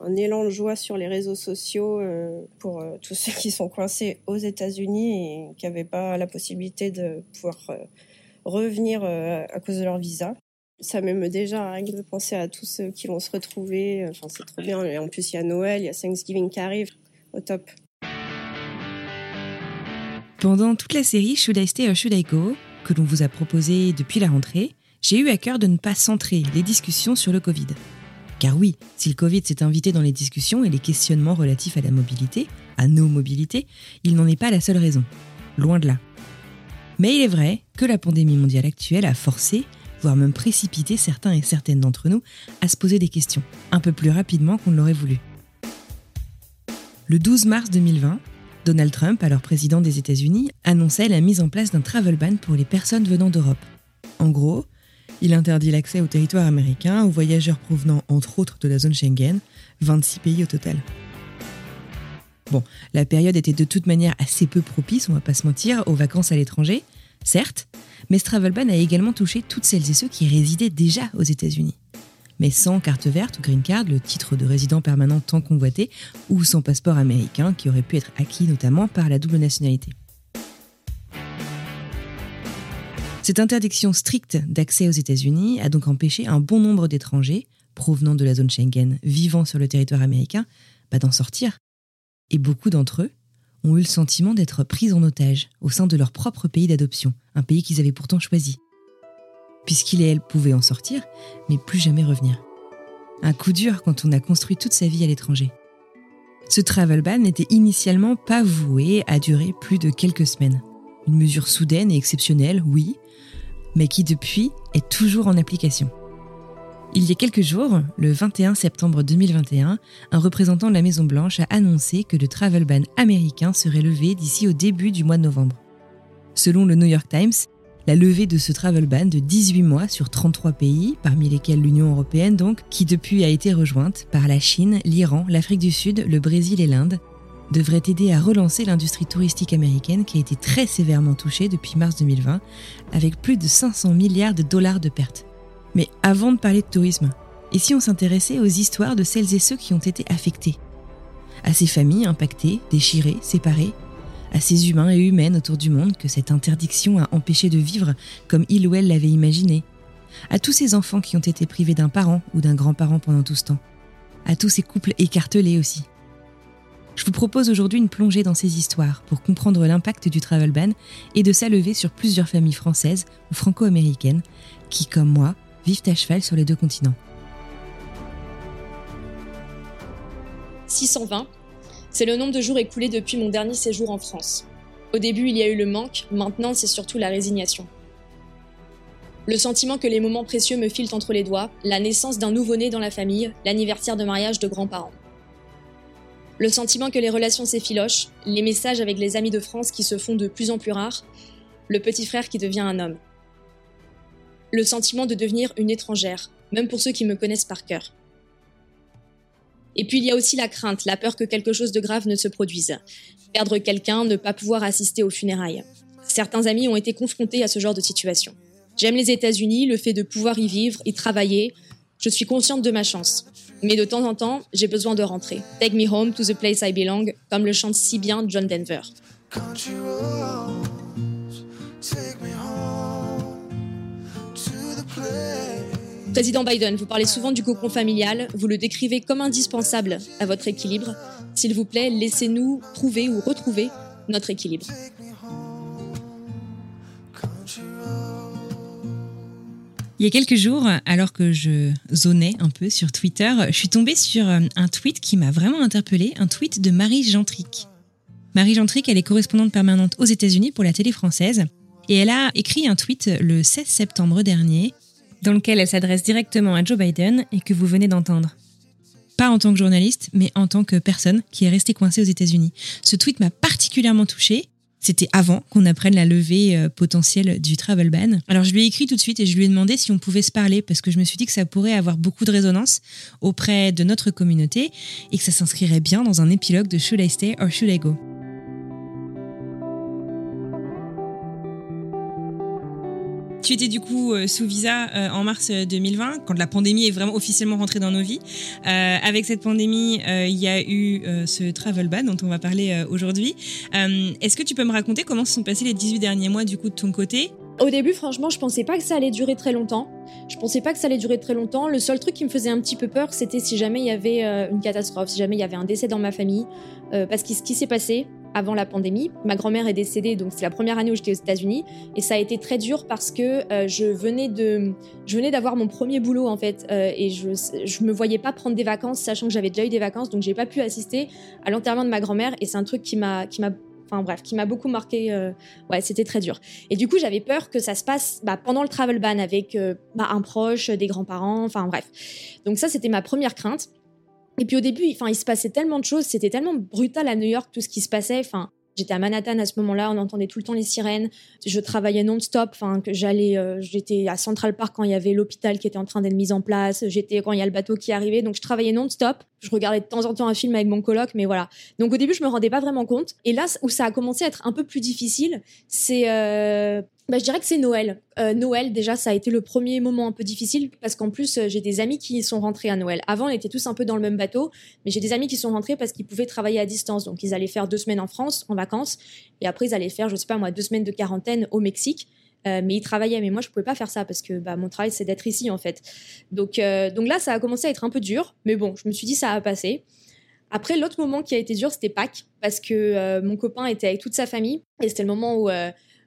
Un élan de joie sur les réseaux sociaux euh, pour euh, tous ceux qui sont coincés aux États-Unis et qui n'avaient pas la possibilité de pouvoir euh, revenir à cause de leur visa. Ça m'émeut déjà rien que de penser à tous ceux qui vont se retrouver. Enfin, c'est trop bien. Et en plus, il y a Noël, il y a Thanksgiving qui arrive. Au top. Pendant toute la série Should I Stay or Should I Go, que l'on vous a proposé depuis la rentrée, j'ai eu à cœur de ne pas centrer les discussions sur le Covid. Car oui, si le Covid s'est invité dans les discussions et les questionnements relatifs à la mobilité, à nos mobilités, il n'en est pas la seule raison. Loin de là. Mais il est vrai que la pandémie mondiale actuelle a forcé, voire même précipité certains et certaines d'entre nous à se poser des questions, un peu plus rapidement qu'on ne l'aurait voulu. Le 12 mars 2020, Donald Trump, alors président des États-Unis, annonçait la mise en place d'un travel ban pour les personnes venant d'Europe. En gros, il interdit l'accès au territoire américain aux voyageurs provenant entre autres de la zone Schengen, 26 pays au total. Bon, la période était de toute manière assez peu propice, on va pas se mentir, aux vacances à l'étranger, certes, mais ce a également touché toutes celles et ceux qui résidaient déjà aux États-Unis. Mais sans carte verte ou green card, le titre de résident permanent tant convoité, ou sans passeport américain qui aurait pu être acquis notamment par la double nationalité. Cette interdiction stricte d'accès aux États-Unis a donc empêché un bon nombre d'étrangers, provenant de la zone Schengen, vivant sur le territoire américain, bah, d'en sortir. Et beaucoup d'entre eux ont eu le sentiment d'être pris en otage au sein de leur propre pays d'adoption, un pays qu'ils avaient pourtant choisi. Puisqu'ils et elles pouvaient en sortir, mais plus jamais revenir. Un coup dur quand on a construit toute sa vie à l'étranger. Ce travel ban n'était initialement pas voué à durer plus de quelques semaines. Une mesure soudaine et exceptionnelle, oui, mais qui depuis est toujours en application. Il y a quelques jours, le 21 septembre 2021, un représentant de la Maison-Blanche a annoncé que le travel ban américain serait levé d'ici au début du mois de novembre. Selon le New York Times, la levée de ce travel ban de 18 mois sur 33 pays, parmi lesquels l'Union européenne donc, qui depuis a été rejointe par la Chine, l'Iran, l'Afrique du Sud, le Brésil et l'Inde, devrait aider à relancer l'industrie touristique américaine qui a été très sévèrement touchée depuis mars 2020, avec plus de 500 milliards de dollars de pertes. Mais avant de parler de tourisme, et si on s'intéressait aux histoires de celles et ceux qui ont été affectés? À ces familles impactées, déchirées, séparées À ces humains et humaines autour du monde que cette interdiction a empêché de vivre comme il ou elle l'avait imaginé À tous ces enfants qui ont été privés d'un parent ou d'un grand-parent pendant tout ce temps À tous ces couples écartelés aussi je vous propose aujourd'hui une plongée dans ces histoires pour comprendre l'impact du travel ban et de sa levée sur plusieurs familles françaises ou franco-américaines qui, comme moi, vivent à cheval sur les deux continents. 620, c'est le nombre de jours écoulés depuis mon dernier séjour en France. Au début, il y a eu le manque, maintenant, c'est surtout la résignation. Le sentiment que les moments précieux me filent entre les doigts, la naissance d'un nouveau-né dans la famille, l'anniversaire de mariage de grands-parents. Le sentiment que les relations s'effilochent, les messages avec les amis de France qui se font de plus en plus rares, le petit frère qui devient un homme. Le sentiment de devenir une étrangère, même pour ceux qui me connaissent par cœur. Et puis il y a aussi la crainte, la peur que quelque chose de grave ne se produise. Perdre quelqu'un, ne pas pouvoir assister aux funérailles. Certains amis ont été confrontés à ce genre de situation. J'aime les États-Unis, le fait de pouvoir y vivre, y travailler. Je suis consciente de ma chance. Mais de temps en temps, j'ai besoin de rentrer. Take me home to the place I belong, comme le chante si bien John Denver. Président Biden, vous parlez souvent du cocon familial, vous le décrivez comme indispensable à votre équilibre. S'il vous plaît, laissez-nous trouver ou retrouver notre équilibre. Il y a quelques jours, alors que je zonais un peu sur Twitter, je suis tombée sur euh, un tweet qui m'a vraiment interpellée, un tweet de Marie Gentric. Marie Gentric, elle est correspondante permanente aux États-Unis pour la télé française, et elle a écrit un tweet le 16 septembre dernier, dans lequel elle s'adresse directement à Joe Biden et que vous venez d'entendre. Pas en tant que journaliste, mais en tant que personne qui est restée coincée aux États-Unis. Ce tweet m'a particulièrement touchée c'était avant qu'on apprenne la levée euh, potentielle du travel ban. Alors je lui ai écrit tout de suite et je lui ai demandé si on pouvait se parler parce que je me suis dit que ça pourrait avoir beaucoup de résonance auprès de notre communauté et que ça s'inscrirait bien dans un épilogue de Should I Stay or Should I Go? Tu étais du coup euh, sous visa euh, en mars 2020, euh, quand la pandémie est vraiment officiellement rentrée dans nos vies. avec cette pandémie, il y a eu ce travel ban dont on va parler aujourd'hui. Est-ce que tu peux me raconter comment se sont passés les 18 derniers mois du coup de ton côté? Au début, franchement, je pensais pas que ça allait durer très longtemps. Je pensais pas que ça allait durer très longtemps. Le seul truc qui me faisait un petit peu peur, c'était si jamais il y avait une catastrophe, si jamais il y avait un décès dans ma famille. parce que ce qui s'est passé, avant la pandémie. Ma grand-mère est décédée, donc c'est la première année où j'étais aux États-Unis, et ça a été très dur parce que euh, je venais d'avoir mon premier boulot en fait, euh, et je, je me voyais pas prendre des vacances, sachant que j'avais déjà eu des vacances, donc j'ai pas pu assister à l'enterrement de ma grand-mère, et c'est un truc qui m'a, qui m'a enfin bref, qui m'a beaucoup marqué. Euh, ouais, c'était très dur. Et du coup, j'avais peur que ça se passe bah, pendant le travel ban avec bah, un proche, des grands-parents, enfin bref. Donc ça, c'était ma première crainte. Et puis au début, enfin, il se passait tellement de choses, c'était tellement brutal à New York tout ce qui se passait. Enfin, j'étais à Manhattan à ce moment-là, on entendait tout le temps les sirènes. Je travaillais non-stop. Enfin, que j'allais, euh, j'étais à Central Park quand il y avait l'hôpital qui était en train d'être mis en place. J'étais quand il y a le bateau qui arrivait, donc je travaillais non-stop. Je regardais de temps en temps un film avec mon coloc, mais voilà. Donc au début, je me rendais pas vraiment compte. Et là où ça a commencé à être un peu plus difficile, c'est euh, bah, je dirais que c'est Noël. Euh, Noël, déjà, ça a été le premier moment un peu difficile parce qu'en plus, euh, j'ai des amis qui sont rentrés à Noël. Avant, on était tous un peu dans le même bateau, mais j'ai des amis qui sont rentrés parce qu'ils pouvaient travailler à distance. Donc, ils allaient faire deux semaines en France, en vacances, et après, ils allaient faire, je sais pas moi, deux semaines de quarantaine au Mexique. Euh, mais ils travaillaient, mais moi, je pouvais pas faire ça parce que bah, mon travail, c'est d'être ici, en fait. Donc, donc là, ça a commencé à être un peu dur, mais bon, je me suis dit, ça a passé. Après, l'autre moment qui a été dur, c'était Pâques, parce que mon copain était avec toute sa famille, et c'était le moment où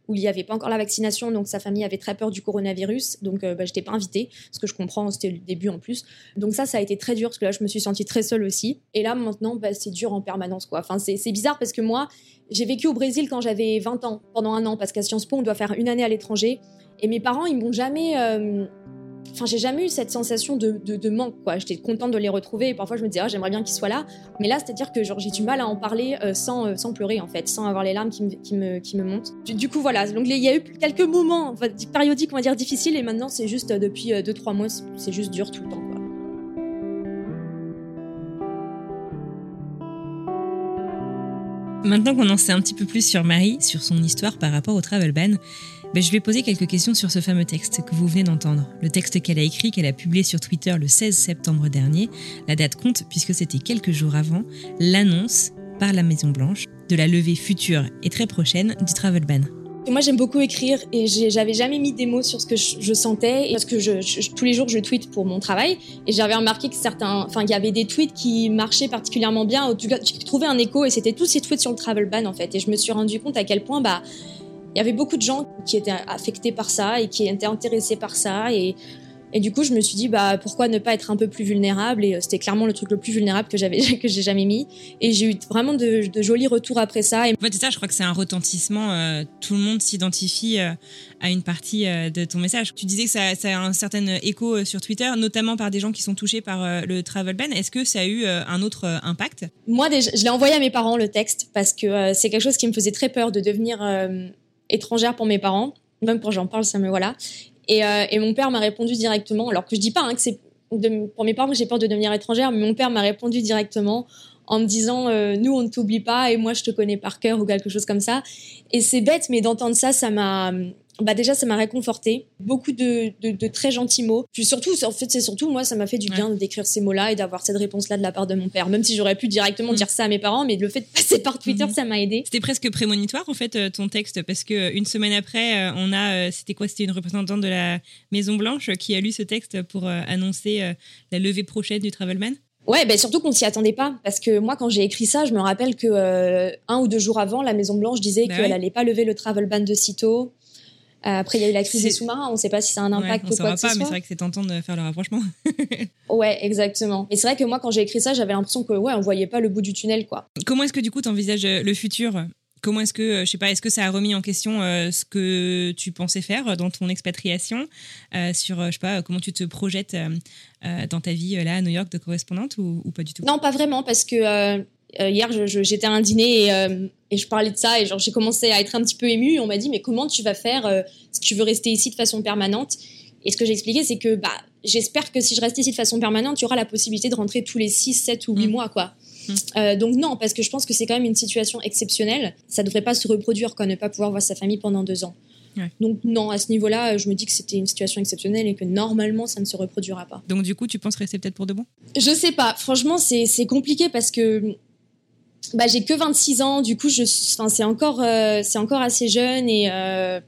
où il n'y avait pas encore la vaccination, donc sa famille avait très peur du coronavirus, donc euh, bah, je n'étais pas invitée, ce que je comprends, c'était le début en plus. Donc ça, ça a été très dur, parce que là, je me suis sentie très seule aussi. Et là, maintenant, bah, c'est dur en permanence, quoi. Enfin, c'est bizarre parce que moi, j'ai vécu au Brésil quand j'avais 20 ans, pendant un an, parce qu'à Sciences Po, on doit faire une année à l'étranger. Et mes parents, ils m'ont jamais... Euh, enfin, j'ai jamais eu cette sensation de, de, manque, quoi. J'étais contente de les retrouver et parfois je me disais, ah, j'aimerais bien qu'ils soient là. Mais là, c'est-à-dire que j'ai du mal à en parler euh, sans, euh, sans pleurer, en fait, sans avoir les larmes qui me, qui me, qui me montent. Du, coup, voilà. Donc, il y a eu quelques moments périodiques, on va dire, difficiles et maintenant, c'est juste euh, depuis 2-3 mois, c'est juste dur tout le temps. Maintenant qu'on en sait un petit peu plus sur Marie, sur son histoire par rapport au travel ban, je vais poser quelques questions sur ce fameux texte que vous venez d'entendre. Le texte qu'elle a écrit, qu'elle a publié sur Twitter le 16 septembre dernier. La date compte puisque c'était quelques jours avant l'annonce par la Maison Blanche de la levée future et très prochaine du travel ban. Moi, j'aime beaucoup écrire et j'avais jamais mis des mots sur ce que je, sentais parce que tous les jours je tweete pour mon travail et j'avais remarqué que certains, enfin, il y avait des tweets qui marchaient particulièrement bien. J'ai trouvé un écho et c'était tous ces tweets sur le travel ban en fait. Et je me suis rendu compte à quel point, bah, il y avait beaucoup de gens qui étaient affectés par ça et qui étaient intéressés par ça. Et, et du coup, je me suis dit, bah, pourquoi ne pas être un peu plus vulnérable Et euh, c'était clairement le truc le plus vulnérable que j'avais, que j'ai jamais mis. Et j'ai eu vraiment de, jolis retours après ça. Et... En fait, ça, je crois que c'est un retentissement. Euh, tout le monde s'identifie euh, à une partie de ton message. Tu disais que ça, ça, a un certain écho sur Twitter, notamment par des gens qui sont touchés par le travel ban. Est-ce que ça a eu un autre impact? Moi, déjà, je l'ai envoyé à mes parents, le texte, parce que c'est quelque chose qui me faisait très peur de devenir étrangère pour mes parents. Même quand j'en parle, ça me voilà. Et, euh, et mon père m'a répondu directement, alors que je dis pas hein, que c'est pour mes parents que j'ai peur de devenir étrangère, mais mon père m'a répondu directement en me disant euh, nous on ne t'oublie pas et moi je te connais par cœur ou quelque chose comme ça. Et c'est bête, mais d'entendre ça, ça m'a bah déjà ça m'a réconforté beaucoup de, de, très gentils mots. Puis surtout en fait c'est surtout moi ça m'a fait du bien d'écrire ces mots là et d'avoir cette réponse là de la part de mon père. Même si j'aurais pu directement mm. dire ça à mes parents mais le fait de passer par Twitter mm-hmm. ça m'a aidé c'était presque prémonitoire en fait euh, ton texte parce que une semaine après euh, on a c'était quoi? C'était une représentante de la Maison Blanche qui a lu ce texte pour annoncer la levée prochaine du Travelman. Ouais, ben surtout qu'on s'y attendait pas, parce que moi, quand j'ai écrit ça, je me rappelle que euh, un ou deux jours avant, la Maison Blanche disait bah qu'elle n'allait pas lever le travel ban de sitôt. Euh, après, il y a eu la crise des sous-marins. On ne sait pas si ça a un impact ou quoi que ce pas, mais c'est vrai que c'est tentant de faire le rapprochement. ouais, exactement. Et c'est vrai que moi, quand j'ai écrit ça, j'avais l'impression que ouais, on voyait pas le bout du tunnel, quoi. Comment est-ce que du coup, tu envisages le futur? Comment est-ce que, euh, je sais pas, est-ce que ça a remis en question euh, ce que tu pensais faire dans ton expatriation euh, sur, je sais pas, comment tu te projettes dans ta vie là à New York de correspondante ou, pas du tout? Non, pas vraiment, parce que hier j'étais à un dîner et, je parlais de ça et j'ai commencé à être un petit peu émue. On m'a dit mais comment tu vas faire si tu veux rester ici de façon permanente? Et ce que j'ai expliqué c'est que bah j'espère que si je reste ici de façon permanente, tu auras la possibilité de rentrer tous les 6, 7 ou 8 mmh. mois quoi. Mm. Euh, donc non, parce que je pense que c'est quand même une situation exceptionnelle. Ça ne devrait pas se reproduire, quoi, ne pas pouvoir voir sa famille pendant deux ans. Donc non, à ce niveau-là, je me dis que c'était une situation exceptionnelle et que normalement, ça ne se reproduira pas. Donc du coup, tu penses rester peut-être pour de bon? Je sais pas. Franchement, c'est compliqué parce que bah, j'ai que 26 ans. Du coup, c'est encore, euh, c'est encore assez jeune et euh,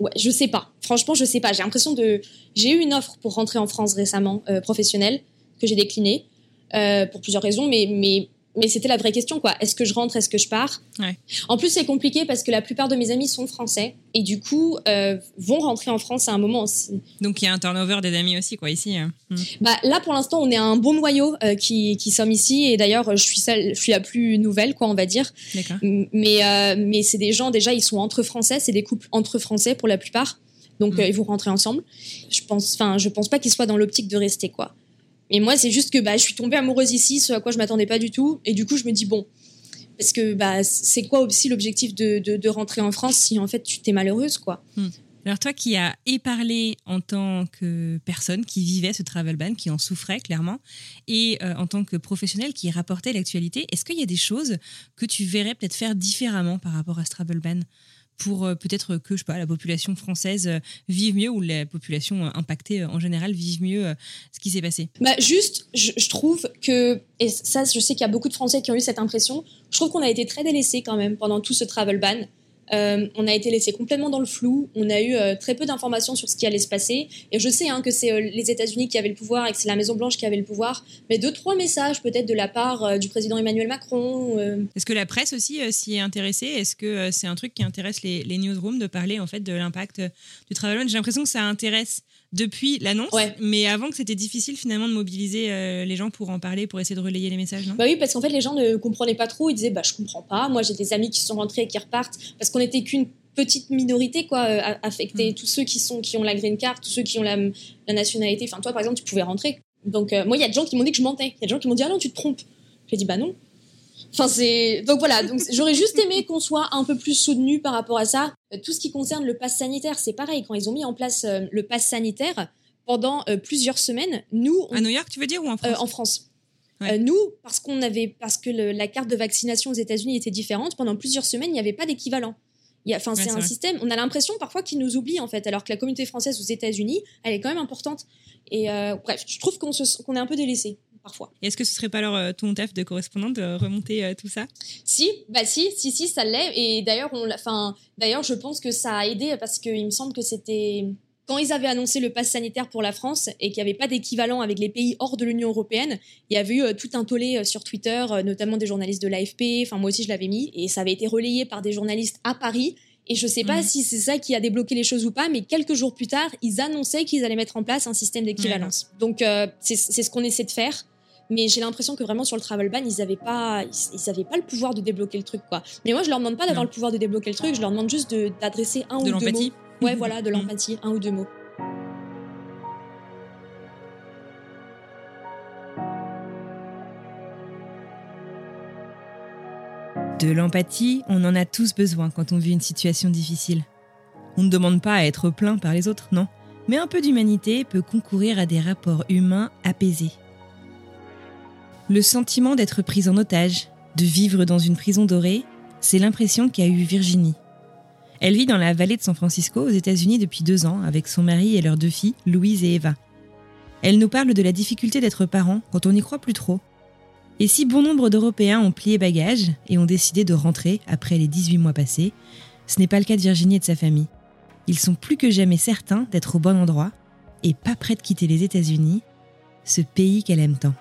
ouais, je sais pas. Franchement, je sais pas. J'ai l'impression de. J'ai eu une offre pour rentrer en France récemment, professionnelle, que j'ai déclinée. Euh, pour plusieurs raisons, mais, mais, mais c'était la vraie question, quoi. Est-ce que je rentre, est-ce que je pars En plus, c'est compliqué parce que la plupart de mes amis sont français et du coup euh, vont rentrer en France à un moment. Donc il y a un turnover des amis aussi, quoi, ici. Hein. Hmm. Bah là, pour l'instant, on est un bon noyau euh, qui, qui sommes ici et d'ailleurs, je suis je suis la plus nouvelle, quoi, on va dire. Mais mais c'est des gens déjà, ils sont entre français, c'est des couples entre français pour la plupart. Donc hmm. ils vont rentrer ensemble. Je pense, enfin, je pense pas qu'ils soient dans l'optique de rester, quoi. Mais moi, c'est juste que bah, je suis tombée amoureuse ici, ce à quoi je m'attendais pas du tout. Et du coup, je me dis, bon, parce que bah, c'est quoi aussi l'objectif de, de, rentrer en France si en fait tu t'es malheureuse, quoi? Hmm. Alors toi qui as éparlé en tant que personne qui vivait ce travel ban, qui en souffrait clairement, et euh, en tant que professionnel qui rapportait l'actualité, est-ce qu'il y a des choses que tu verrais peut-être faire différemment par rapport à ce travel ban? Pour euh, peut-être que je sais pas, la population française euh, vive mieux ou la population euh, impactée en général vive mieux ce qui s'est passé bah Juste, je, trouve que, et ça je sais qu'il y a beaucoup de Français qui ont eu cette impression, je trouve qu'on a été très délaissés quand même pendant tout ce travel ban. Euh, on a été laissé complètement dans le flou. On a eu euh, très peu d'informations sur ce qui allait se passer. Et je sais hein, que c'est euh, les États-Unis qui avaient le pouvoir et que c'est la Maison Blanche qui avait le pouvoir. Mais deux, trois messages peut-être de la part du président Emmanuel Macron. Est-ce que la presse aussi s'y est intéressée? Est-ce que c'est un truc qui intéresse les, newsrooms de parler en fait de l'impact du travail J'ai l'impression que ça intéresse depuis l'annonce, mais avant que c'était difficile finalement de mobiliser euh, les gens pour en parler, pour essayer de relayer les messages, non? Bah oui, parce qu'en fait les gens ne comprenaient pas trop, ils disaient bah je comprends pas, moi j'ai des amis qui sont rentrés et qui repartent, parce qu'on n'était qu'une petite minorité quoi euh, affectée, mm. tous ceux qui sont qui ont la green card, tous ceux qui ont la, nationalité, enfin toi par exemple tu pouvais rentrer. Donc euh, moi il y a des gens qui m'ont dit que je mentais, il y a des gens qui m'ont dit ah non tu te trompes. J'ai dit bah non, Enfin, c'est donc voilà. Donc j'aurais juste aimé qu'on soit un peu plus soutenu par rapport à ça. Euh, tout ce qui concerne le pass sanitaire, c'est pareil. Quand ils ont mis en place euh, le pass sanitaire pendant euh, plusieurs semaines, nous à New York, tu veux dire ou en France? En France. nous, parce qu'on avait, parce que la carte de vaccination aux États-Unis était différente, pendant plusieurs semaines, il n'y avait pas d'équivalent. Enfin, c'est un système. On a l'impression parfois qu'ils nous oublient en fait, alors que la communauté française aux États-Unis, elle est quand même importante. Et bref, je trouve qu'on qu'on est un peu délaissé. Est-ce que ce serait pas alors euh, ton taf de correspondante de remonter euh, tout ça? Si, bah si, si, si, ça l'est. Et d'ailleurs, on, enfin, d'ailleurs, je pense que ça a aidé parce qu'il me semble que c'était quand ils avaient annoncé le pass sanitaire pour la France et qu'il n'y avait pas d'équivalent avec les pays hors de l'Union européenne, il y avait eu euh, tout un tollé sur Twitter, notamment des journalistes de l'AFP. Enfin, moi aussi, je l'avais mis et ça avait été relayé par des journalistes à Paris. Et je sais pas mmh. si c'est ça qui a débloqué les choses ou pas, mais quelques jours plus tard, ils annonçaient qu'ils allaient mettre en place un système d'équivalence. Donc, c'est ce qu'on essaie de faire mais j'ai l'impression que vraiment sur le travel ban ils avaient pas ils, avaient pas le pouvoir de débloquer le truc quoi. Mais moi je leur demande pas d'avoir le pouvoir de débloquer le truc je leur demande juste d'adresser un ou deux mots. ouais voilà de l'empathie un ou deux mots. De l'empathie, on en a tous besoin quand on vit une situation difficile. On ne demande pas à être plaint par les autres, non, mais un peu d'humanité peut concourir à des rapports humains apaisés. Le sentiment d'être prise en otage, de vivre dans une prison dorée, c'est l'impression qu'a eue Virginie. Elle vit dans la vallée de San Francisco aux États-Unis depuis deux ans avec son mari et leurs deux filles, Louise et Eva. Elle nous parle de la difficulté d'être parent quand on n'y croit plus trop. Et si bon nombre d'Européens ont plié bagages et ont décidé de rentrer après les 18 mois passés, ce n'est pas le cas de Virginie et de sa famille. Ils sont plus que jamais certains d'être au bon endroit et pas prêts de quitter les États-Unis, ce pays qu'elle aime tant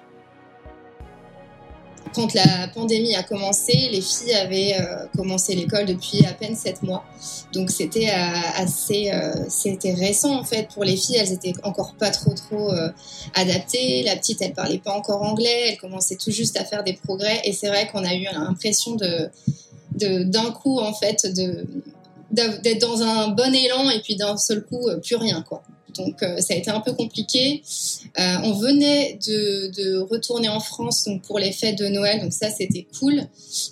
quand la pandémie a commencé, les filles avaient euh, commencé l'école depuis à peine sept mois. Donc c'était euh, assez, euh, c'était récent en fait pour les filles. Elles étaient encore pas trop trop adaptées. La petite, elle parlait pas encore anglais. Elle commençait tout juste à faire des progrès. Et c'est vrai qu'on a eu l'impression de, d'un coup en fait d'être dans un bon élan et puis d'un seul coup plus rien quoi. Donc euh, ça a été un peu compliqué. Euh, on venait de, retourner en France donc pour les fêtes de Noël, donc ça c'était cool.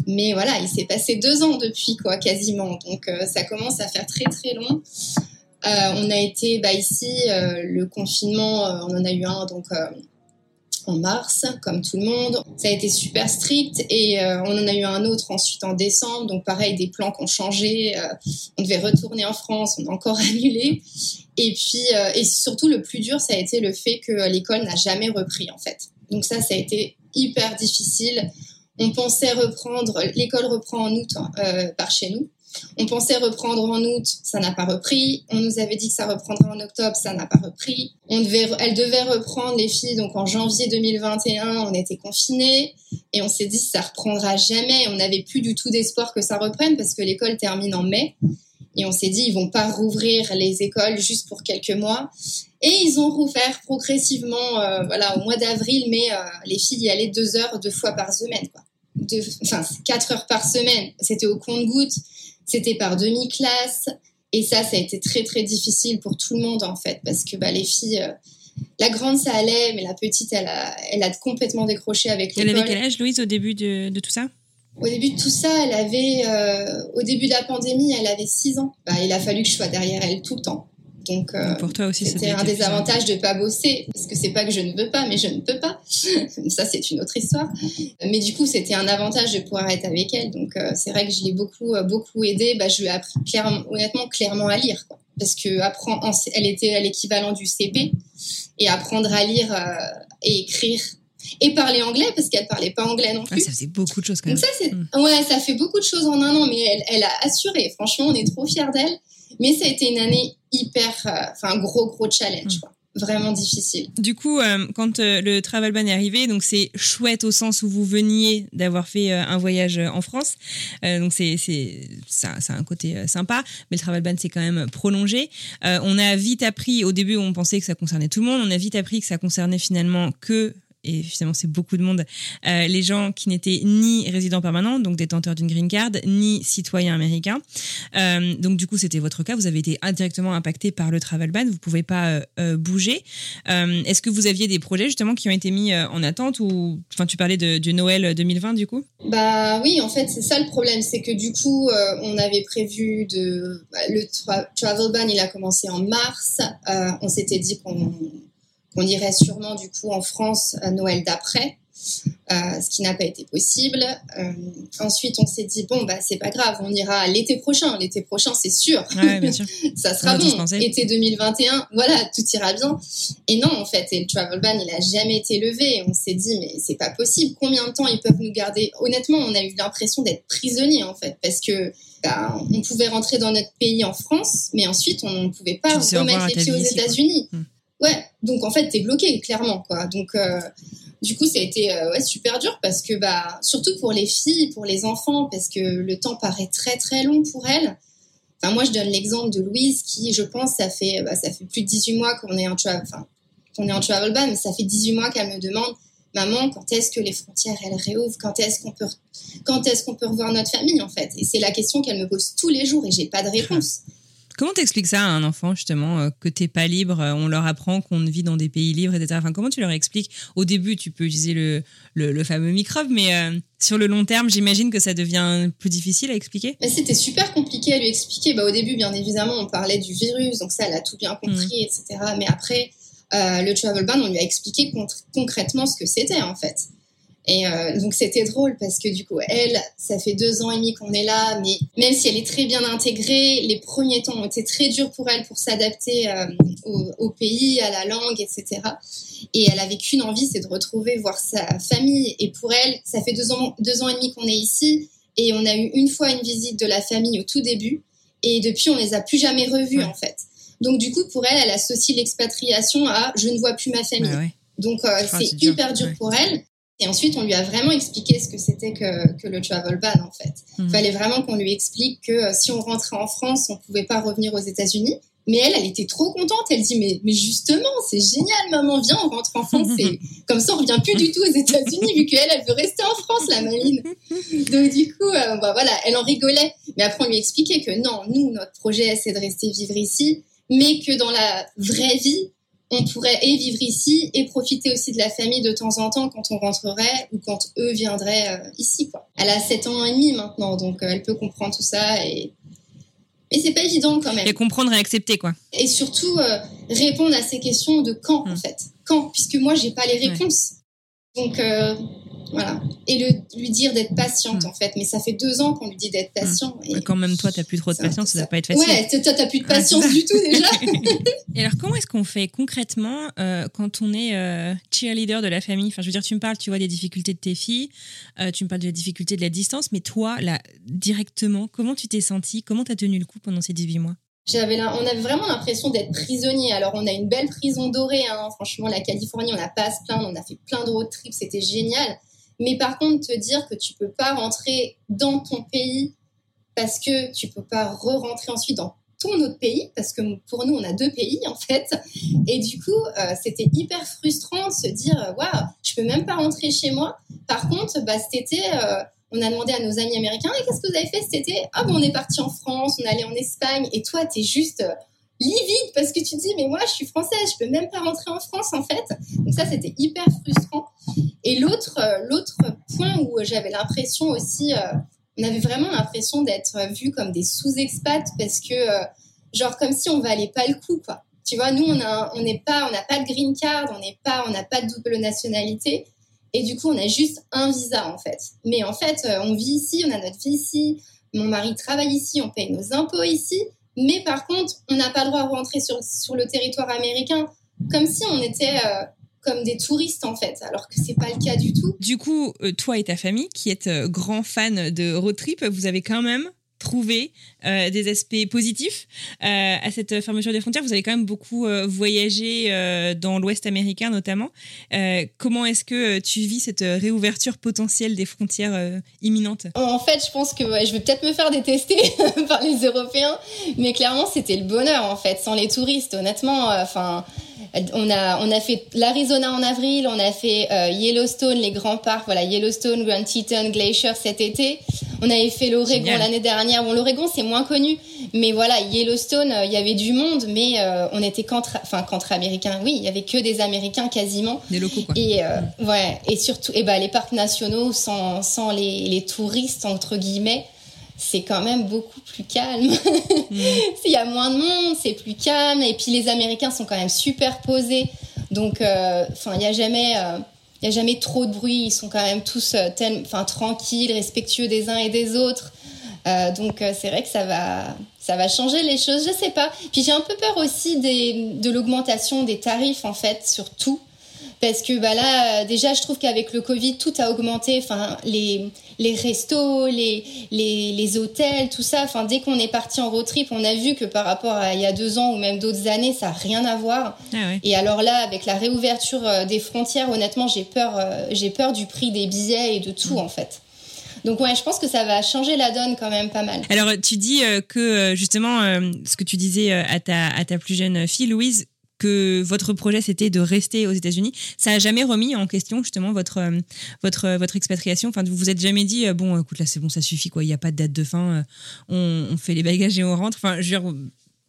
Mais voilà, il s'est passé deux ans depuis quoi, quasiment. Donc euh, ça commence à faire très très long. on a été bah, ici le confinement, on en a eu un donc en mars, comme tout le monde. Ça a été super strict et on en a eu un autre ensuite en décembre. Donc pareil, des plans qui ont changé. on devait retourner en France, on a encore annulé. Et puis, euh, et surtout, le plus dur, ça a été le fait que l'école n'a jamais repris, en fait. Donc ça, ça a été hyper difficile. On pensait reprendre, l'école reprend en août hein, euh, par chez nous. On pensait reprendre en août, ça n'a pas repris. On nous avait dit que ça reprendrait en octobre, ça n'a pas repris. On devait, elle devait reprendre les filles, donc en janvier 2021, on était confinés et on s'est dit ça reprendra jamais. On n'avait plus du tout d'espoir que ça reprenne parce que l'école termine en mai. Et on s'est dit, ils vont pas rouvrir les écoles juste pour quelques mois. Et ils ont rouvert progressivement, euh, voilà, au mois d'avril, mais euh, les filles y allaient deux heures, deux fois par semaine, quoi. enfin, quatre heures par semaine. C'était au compte-goutte, c'était par demi-classe. Et ça, ça a été très, très difficile pour tout le monde, en fait, parce que bah, les filles, euh, la grande, ça allait, mais la petite, elle a, elle a complètement décroché avec l'école. Elle avait quel âge, Louise, au début de, de tout ça? Au début de tout ça, elle avait, euh, au début de la pandémie, elle avait 6 ans. Bah, il a fallu que je sois derrière elle tout le temps. Donc, euh, pour toi aussi, c'était un des avantages de pas bosser, parce que c'est pas que je ne veux pas, mais je ne peux pas. ça, c'est une autre histoire. Mais du coup, c'était un avantage de pouvoir être avec elle. Donc, euh, c'est vrai que je l'ai beaucoup, beaucoup aidée. Bah, je lui ai appris clairement, honnêtement, clairement à lire, quoi. parce que apprendre, elle était à l'équivalent du CP, et apprendre à lire et écrire et parler anglais parce qu'elle parlait pas anglais non plus. ça faisait beaucoup de choses quand même. Donc ça, mm. ouais, ça fait beaucoup de choses en un an, mais elle, elle a assuré. Franchement, on est trop fiers d'elle. Mais ça a été une année hyper, euh, enfin, un gros, gros challenge. Mm. Vraiment difficile. Du coup, euh, quand euh, le travel ban est arrivé, donc c'est chouette au sens où vous veniez d'avoir fait un voyage en France, donc c'est c'est ça, ça a un côté sympa, mais le travel ban c'est quand même prolongé. on a vite appris, au début on pensait que ça concernait tout le monde, on a vite appris que ça concernait finalement que et finalement c'est beaucoup de monde, euh, les gens qui n'étaient ni résidents permanents, donc détenteurs d'une green card, ni citoyens américains. Euh, donc du coup c'était votre cas, vous avez été indirectement impacté par le travel ban, vous pouvez pas euh, bouger. Est-ce que vous aviez des projets justement qui ont été mis en attente ou, enfin tu parlais de, du Noël 2020 du coup? Bah oui, en fait c'est ça le problème, c'est que du coup on avait prévu de bah, le travel ban, il a commencé en mars, on s'était dit qu'on on irait sûrement du coup en France à Noël d'après, euh, ce qui n'a pas été possible. Euh, ensuite, on s'est dit bon bah c'est pas grave, on ira l'été prochain. L'été prochain, c'est sûr. ça sera bon. Été 2021, voilà, tout ira bien. Et non, en fait, et le travel ban, il a jamais été levé. On s'est dit mais c'est pas possible. Combien de temps ils peuvent nous garder? Honnêtement, on a eu l'impression d'être prisonniers en fait, parce que bah, on pouvait rentrer dans notre pays en France, mais ensuite on ne pouvait pas remettre les pieds aux États-Unis. Hmm. Ouais, donc en fait, t'es bloqué, clairement, quoi. Donc, euh, du coup, ça a été euh, super dur parce que, bah, surtout pour les filles, pour les enfants, parce que le temps paraît très, très long pour elles. Enfin, moi, je donne l'exemple de Louise qui, je pense, ça fait, bah, ça fait plus de 18 mois qu'on est en travel, qu'on est en mais ça fait 18 mois qu'elle me demande, maman, quand est-ce que les frontières, elles réouvrent? Quand est-ce qu'on peut, quand est-ce qu'on peut revoir notre famille, en fait? Et c'est la question qu'elle me pose tous les jours et j'ai pas de réponse. Comment t'expliques ça à un enfant justement euh, que t'es pas libre euh, On leur apprend qu'on vit dans des pays libres, etc. Enfin, comment tu leur expliques? Au début, tu peux utiliser le, le, fameux microbe, mais euh, sur le long terme, j'imagine que ça devient plus difficile à expliquer? C'était super compliqué à lui expliquer. Bah, au début, bien évidemment, on parlait du virus, donc ça, elle a tout bien compris, mm. etc. Mais après, le travel ban, on lui a expliqué concrètement ce que c'était en fait. Et euh, donc c'était drôle parce que du coup, elle, ça fait deux ans et demi qu'on est là, mais même si elle est très bien intégrée, les premiers temps ont été très durs pour elle pour s'adapter euh, au, au, pays, à la langue, etc. Et elle avait qu'une envie, c'est de retrouver, voir sa famille. Et pour elle, ça fait deux ans, deux ans et demi qu'on est ici, et on a eu une fois une visite de la famille au tout début, et depuis on les a plus jamais revus en fait. Donc du coup, pour elle, elle associe l'expatriation à je ne vois plus ma famille. ouais. Donc euh, c'est hyper dur pour elle. Et ensuite, on lui a vraiment expliqué ce que c'était que, que, le travel ban, en fait. Il mhm. fallait vraiment qu'on lui explique que euh, si on rentrait en France, on pouvait pas revenir aux États-Unis. Mais elle, elle était trop contente. Elle dit, mais, mais justement, c'est génial, maman, viens, on rentre en France. Et comme ça, on revient plus du tout aux États-Unis, vu qu'elle, elle veut rester en France, la maline. Donc, du coup, euh, bah, voilà, elle en rigolait. Mais après, on lui expliquait que non, nous, notre projet, c'est de rester vivre ici, mais que dans la vraie vie, on pourrait et vivre ici et profiter aussi de la famille de temps en temps quand on rentrerait ou quand eux viendraient euh, ici. Quoi. Elle a 7 ans et demi maintenant, donc euh, elle peut comprendre tout ça et mais c'est pas évident quand même. Et comprendre et accepter quoi. Et surtout euh, répondre à ces questions de quand en hum. fait. Quand Puisque moi j'ai pas les réponses. Donc voilà. Et le, lui dire d'être patiente, hmm. en fait. Mais ça fait deux ans qu'on lui dit d'être hmm. patient. Et Quand même, toi, t'as plus trop de patience, ça va pas être facile. Ouais, toi, t'as plus de patience du tout, déjà. et alors, comment est-ce qu'on fait concrètement euh, quand on est euh, cheerleader de la famille? Enfin, je veux dire, tu me parles, tu vois, des difficultés de tes filles, euh, tu me parles de la difficulté de la distance, mais toi, là, directement, comment tu t'es sentie? Comment t'as tenu le coup pendant ces 18 mois? J'avais on avait vraiment l'impression d'être prisonnier. Alors on a une belle prison dorée, hein. franchement la Californie, on n'a pas à se plaindre, on a fait plein de road trips, c'était génial. Mais par contre, te dire que tu peux pas rentrer dans ton pays parce que tu peux pas re-rentrer ensuite dans ton autre pays, parce que pour nous, on a deux pays en fait. Et du coup, euh, c'était hyper frustrant de se dire, euh, waouh, je peux même pas rentrer chez moi. Par contre, bah, cet été, euh, on a demandé à nos amis américains, et qu'est-ce que vous avez fait cet été? Ah, bon, on est parti en France, on est allé en Espagne, et toi, tu es juste livide parce que tu dis mais moi je suis française, je peux même pas rentrer en France en fait. Donc ça c'était hyper frustrant. Et l'autre euh, l'autre point où j'avais l'impression aussi, euh, on avait vraiment l'impression d'être vu comme des sous-expats parce que euh, genre comme si on valait pas le coup quoi. Tu vois, nous on a on n'est pas on n'a pas de green card, on n'est pas on n'a pas de double nationalité. Et du coup, on a juste un visa en fait. Mais en fait, on vit ici, on a notre vie ici, mon mari travaille ici, on paye nos impôts ici. Mais par contre, on n'a pas le droit de rentrer sur, sur le territoire américain comme si on était euh, comme des touristes en fait, alors que c'est pas le cas du tout. Du coup, euh, toi et ta famille, qui êtes euh, grands fans de road trip, vous avez quand même trouver euh, des aspects positifs euh, à cette fermeture des frontières. Vous avez quand même beaucoup euh, voyagé dans l'Ouest américain notamment. comment est-ce que tu vis cette réouverture potentielle des frontières imminentes? En fait, je pense que je vais peut-être me faire détester par les Européens, mais clairement, c'était le bonheur en fait, sans les touristes. Honnêtement, enfin on a, on a fait l'Arizona en avril, on a fait euh, Yellowstone, les grands parcs, voilà, Yellowstone, Grand Teton, Glacier cet été. On avait fait l'Oregon l'année dernière. Bon, l'Oregon, c'est moins connu, mais voilà, Yellowstone, euh, il y avait du monde, mais euh, on était qu'entre, enfin, qu'entre Américains. Oui, il y avait que des Américains quasiment. Des locaux, quoi. Et, ouais, et surtout, et ben, les parcs nationaux sans, sans les, les touristes, entre guillemets, c'est quand même beaucoup plus calme. Mm. Il y a moins de monde, c'est plus calme. Et puis les Américains sont quand même super posés. Donc, euh, il n'y a jamais, euh, y a jamais trop de bruit. Ils sont quand même tous, euh, tranquilles, respectueux des uns et des autres. donc, c'est vrai que ça va, ça va changer les choses. Je sais pas. Puis j'ai un peu peur aussi des, de l'augmentation des tarifs en fait sur tout parce que bah là déjà je trouve qu'avec le Covid tout a augmenté. Enfin les les restos les, les, les hôtels tout ça. Enfin dès qu'on est parti en road trip on a vu que par rapport à il y a deux ans ou même d'autres années ça a rien à voir. Ah et alors là avec la réouverture euh, des frontières honnêtement j'ai peur euh, j'ai peur du prix des billets et de tout mm. en fait. Donc ouais, je pense que ça va changer la donne quand même pas mal. Alors tu dis euh, que justement ce que tu disais à ta à ta plus jeune fille Louise, que votre projet c'était de rester aux États-Unis, ça a jamais remis en question justement votre euh, votre euh, votre expatriation. Enfin, vous vous êtes jamais dit euh, bon, écoute là c'est bon, ça suffit quoi. Il n'y a pas de date de fin. On, fait les bagages et on rentre. Enfin, je veux dire,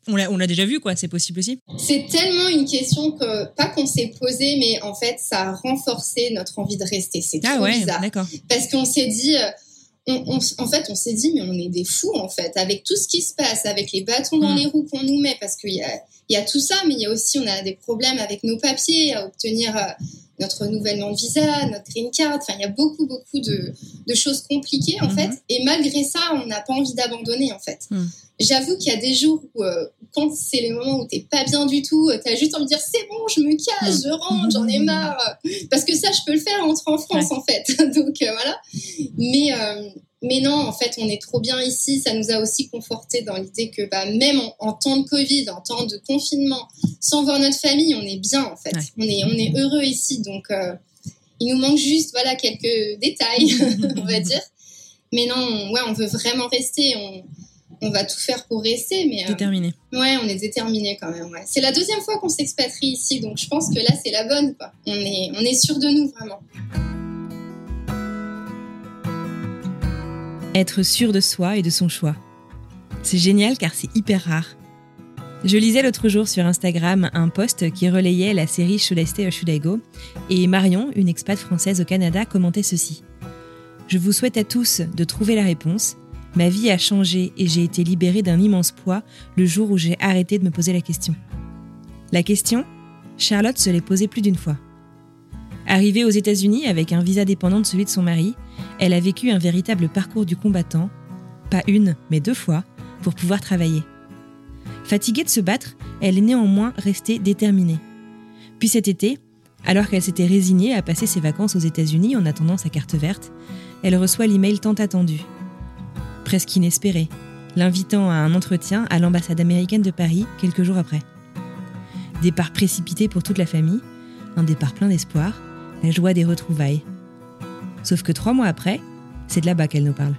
on l'a, on l'a déjà vu, quoi. C'est possible aussi. C'est tellement une question que, pas qu'on s'est posé, mais en fait, ça a renforcé notre envie de rester. C'est ah trop ouais, bizarre. D'accord. Parce qu'on s'est dit, en fait, on s'est dit, mais on est des fous, en fait, avec tout ce qui se passe, avec les bâtons dans mm. les roues qu'on nous met, parce qu'il y a, y a tout ça, mais il y a aussi, on a des problèmes avec nos papiers, à obtenir euh, notre nouvellement de visa, notre green card. Enfin, il y a beaucoup, beaucoup de, de choses compliquées, en fait. Et malgré ça, on n'a pas envie d'abandonner, en fait. Mm. J'avoue qu'il y a des jours où, euh, quand c'est les moments où t'es pas bien du tout, euh, t'as juste envie de dire c'est bon, je me cache, je rentre, j'en ai marre. Parce que ça, je peux le faire entre en France, en fait. Donc euh, voilà. Mais mais non, en fait, on est trop bien ici. Ça nous a aussi conforté dans l'idée que bah, même en, temps de Covid, en temps de confinement, sans voir notre famille, on est bien en fait. On est on est heureux ici. Donc il nous manque juste voilà quelques détails, on va dire. Mais non, ouais, on veut vraiment rester. On, on va tout faire pour rester. Mais, euh, déterminé. ouais, on est déterminé quand même. C'est la deuxième fois qu'on s'expatrie ici, donc je pense que là, c'est la bonne. Quoi. On, est, on est sûr de nous, vraiment. Être sûr de soi et de son choix. C'est génial car c'est hyper rare. Je lisais l'autre jour sur Instagram un post qui relayait la série Should I Stay et Marion, une expat française au Canada, commentait ceci. Je vous souhaite à tous de trouver la réponse Ma vie a changé et j'ai été libérée d'un immense poids le jour où j'ai arrêté de me poser la question. La question, Charlotte se l'est posée plus d'une fois. Arrivée aux États-Unis avec un visa dépendant de celui de son mari, elle a vécu un véritable parcours du combattant, pas une, mais deux fois, pour pouvoir travailler. Fatiguée de se battre, elle est néanmoins restée déterminée. Puis cet été, alors qu'elle s'était résignée à passer ses vacances aux États-Unis en attendant sa carte verte, elle reçoit l'email tant attendu presque inespéré, l'invitant à un entretien à l'ambassade américaine de Paris quelques jours après. Départ précipité pour toute la famille, un départ plein d'espoir, la joie des retrouvailles. Sauf que trois mois après, c'est de là-bas qu'elle nous parle.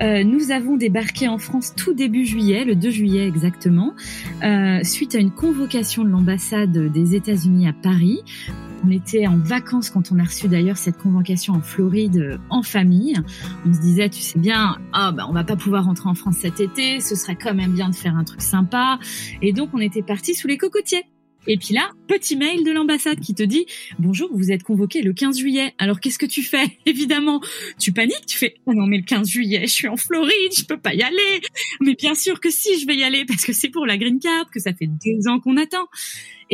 Euh, nous avons débarqué en France tout début juillet, le 2 juillet exactement, euh, suite à une convocation de l'ambassade des États-Unis à Paris on était en vacances quand on a reçu d'ailleurs cette convocation en Floride euh, en famille. On se disait, tu sais bien, ah bah on va pas pouvoir rentrer en France cet été, ce serait quand même bien de faire un truc sympa. Et donc on était parti sous les cocotiers. Et puis là, petit mail de l'ambassade qui te dit bonjour, vous êtes convoqué le 15 juillet. Alors qu'est-ce que tu fais? Évidemment, tu paniques, tu fais oh non mais le 15 juillet, je suis en Floride, je peux pas y aller. Mais bien sûr que si, je vais y aller parce que c'est pour la green card, que ça fait deux ans qu'on attend.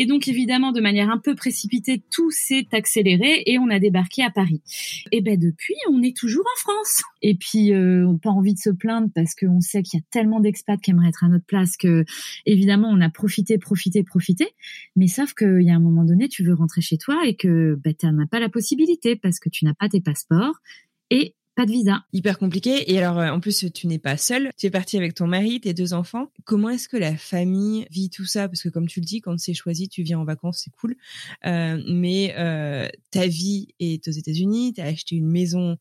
Et donc évidemment, de manière un peu précipitée, tout s'est accéléré et on a débarqué à Paris. Et ben depuis, on est toujours en France. Et puis, euh, on n'a pas envie de se plaindre parce qu'on sait qu'il y a tellement d'expats qui aimeraient être à notre place que évidemment, on a profité, profité, profité. Mais sauf qu'il y a un moment donné, tu veux rentrer chez toi et que ben, tu pas la possibilité parce que tu n'as pas tes passeports et pas de visa. Hyper compliqué. Et alors, euh, en plus, tu n'es pas seule. Tu es partie avec ton mari, tes deux enfants. Comment est-ce que la famille vit tout ça? Parce que comme tu le dis, quand c'est choisi, tu viens en vacances, c'est cool. Euh, mais euh, ta vie est aux États-Unis. Tu as acheté une maison.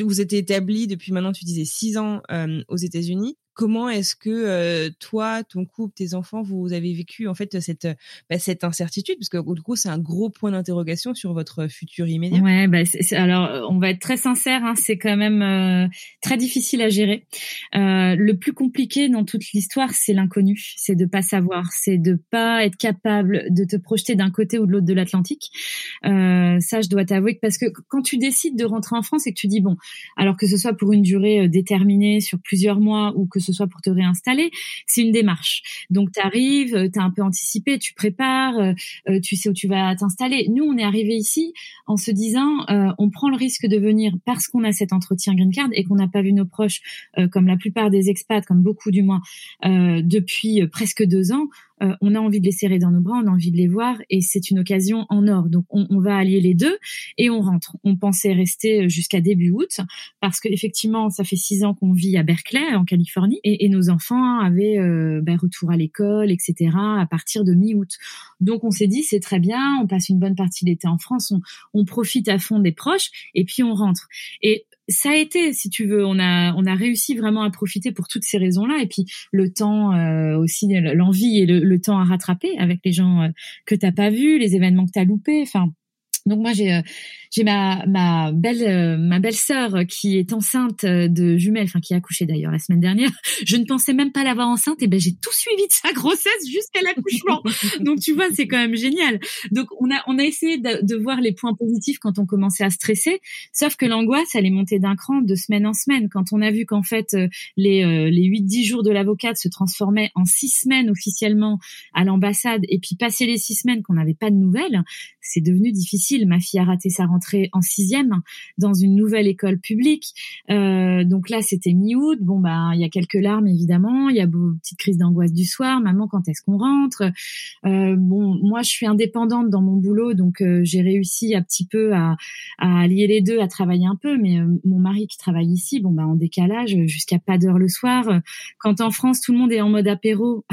Vous êtes établi depuis maintenant, tu disais, six ans aux États-Unis comment est-ce que euh, toi, ton couple, tes enfants, vous avez vécu en fait cette bah, cette incertitude? Parce que du coup c'est un gros point d'interrogation sur votre futur immédiat. Ouais, bah, alors on va être très sincère, hein, c'est quand même euh, très difficile à gérer. Euh, le plus compliqué dans toute l'histoire, c'est l'inconnu, c'est de pas savoir, c'est de pas être capable de te projeter d'un côté ou de l'autre de l'Atlantique. ça, je dois t'avouer que parce que quand tu décides de rentrer en France et que tu dis bon, alors que ce soit pour une durée déterminée sur plusieurs mois ou que ce soit pour te réinstaller, c'est une démarche. Donc tu arrives, euh, tu as un peu anticipé, tu prépares, euh, euh, tu sais où tu vas t'installer. Nous, on est arrivé ici en se disant, on prend le risque de venir parce qu'on a cet entretien green card et qu'on n'a pas vu nos proches, comme la plupart des expats, comme beaucoup du moins, depuis presque deux ans. Euh, on a envie de les serrer dans nos bras, on a envie de les voir, et c'est une occasion en or. Donc on, va allier les deux et on rentre. On pensait rester jusqu'à début août parce que effectivement, ça fait six ans qu'on vit à Berkeley, en Californie, et, nos enfants avaient euh, ben, retour à l'école, etc. à partir de mi-août. Donc on s'est dit c'est très bien, on passe une bonne partie de l'été en France, on, on profite à fond des proches et puis on rentre. Et ça a été, si tu veux, on a on a réussi vraiment à profiter pour toutes ces raisons-là, et puis le temps euh, aussi, l'envie et le, temps à rattraper avec les gens euh, que t'as pas vus, les événements que t'as loupés. Enfin, Donc moi j'ai j'ai ma ma belle euh, ma belle sœur qui est enceinte de jumelles, enfin qui a accouché d'ailleurs la semaine dernière. Je ne pensais même pas l'avoir enceinte et ben j'ai tout suivi de sa grossesse jusqu'à l'accouchement. Donc tu vois, c'est quand même génial. Donc on a on a essayé de, de, voir les points positifs quand on commençait à stresser, sauf que l'angoisse elle est montée d'un cran de semaine en semaine quand on a vu qu'en fait euh, les euh, les 8 10 jours de l'avocate se transformaient en six semaines officiellement à l'ambassade et puis passer les six semaines qu'on n'avait pas de nouvelles, c'est devenu difficile. Ma fille a raté sa rentrée en sixième dans une nouvelle école publique. Euh, donc là, c'était mi-août. Bon, bah, il y a quelques larmes évidemment. Il y a une petite crise d'angoisse du soir. Maman, quand est-ce qu'on rentre? Euh, Bon, moi, je suis indépendante dans mon boulot, donc euh, j'ai réussi un petit peu à, à allier les deux, à travailler un peu. Mais mon mari qui travaille ici, bon, bah, en décalage jusqu'à pas d'heure le soir. Quand en France, tout le monde est en mode apéro.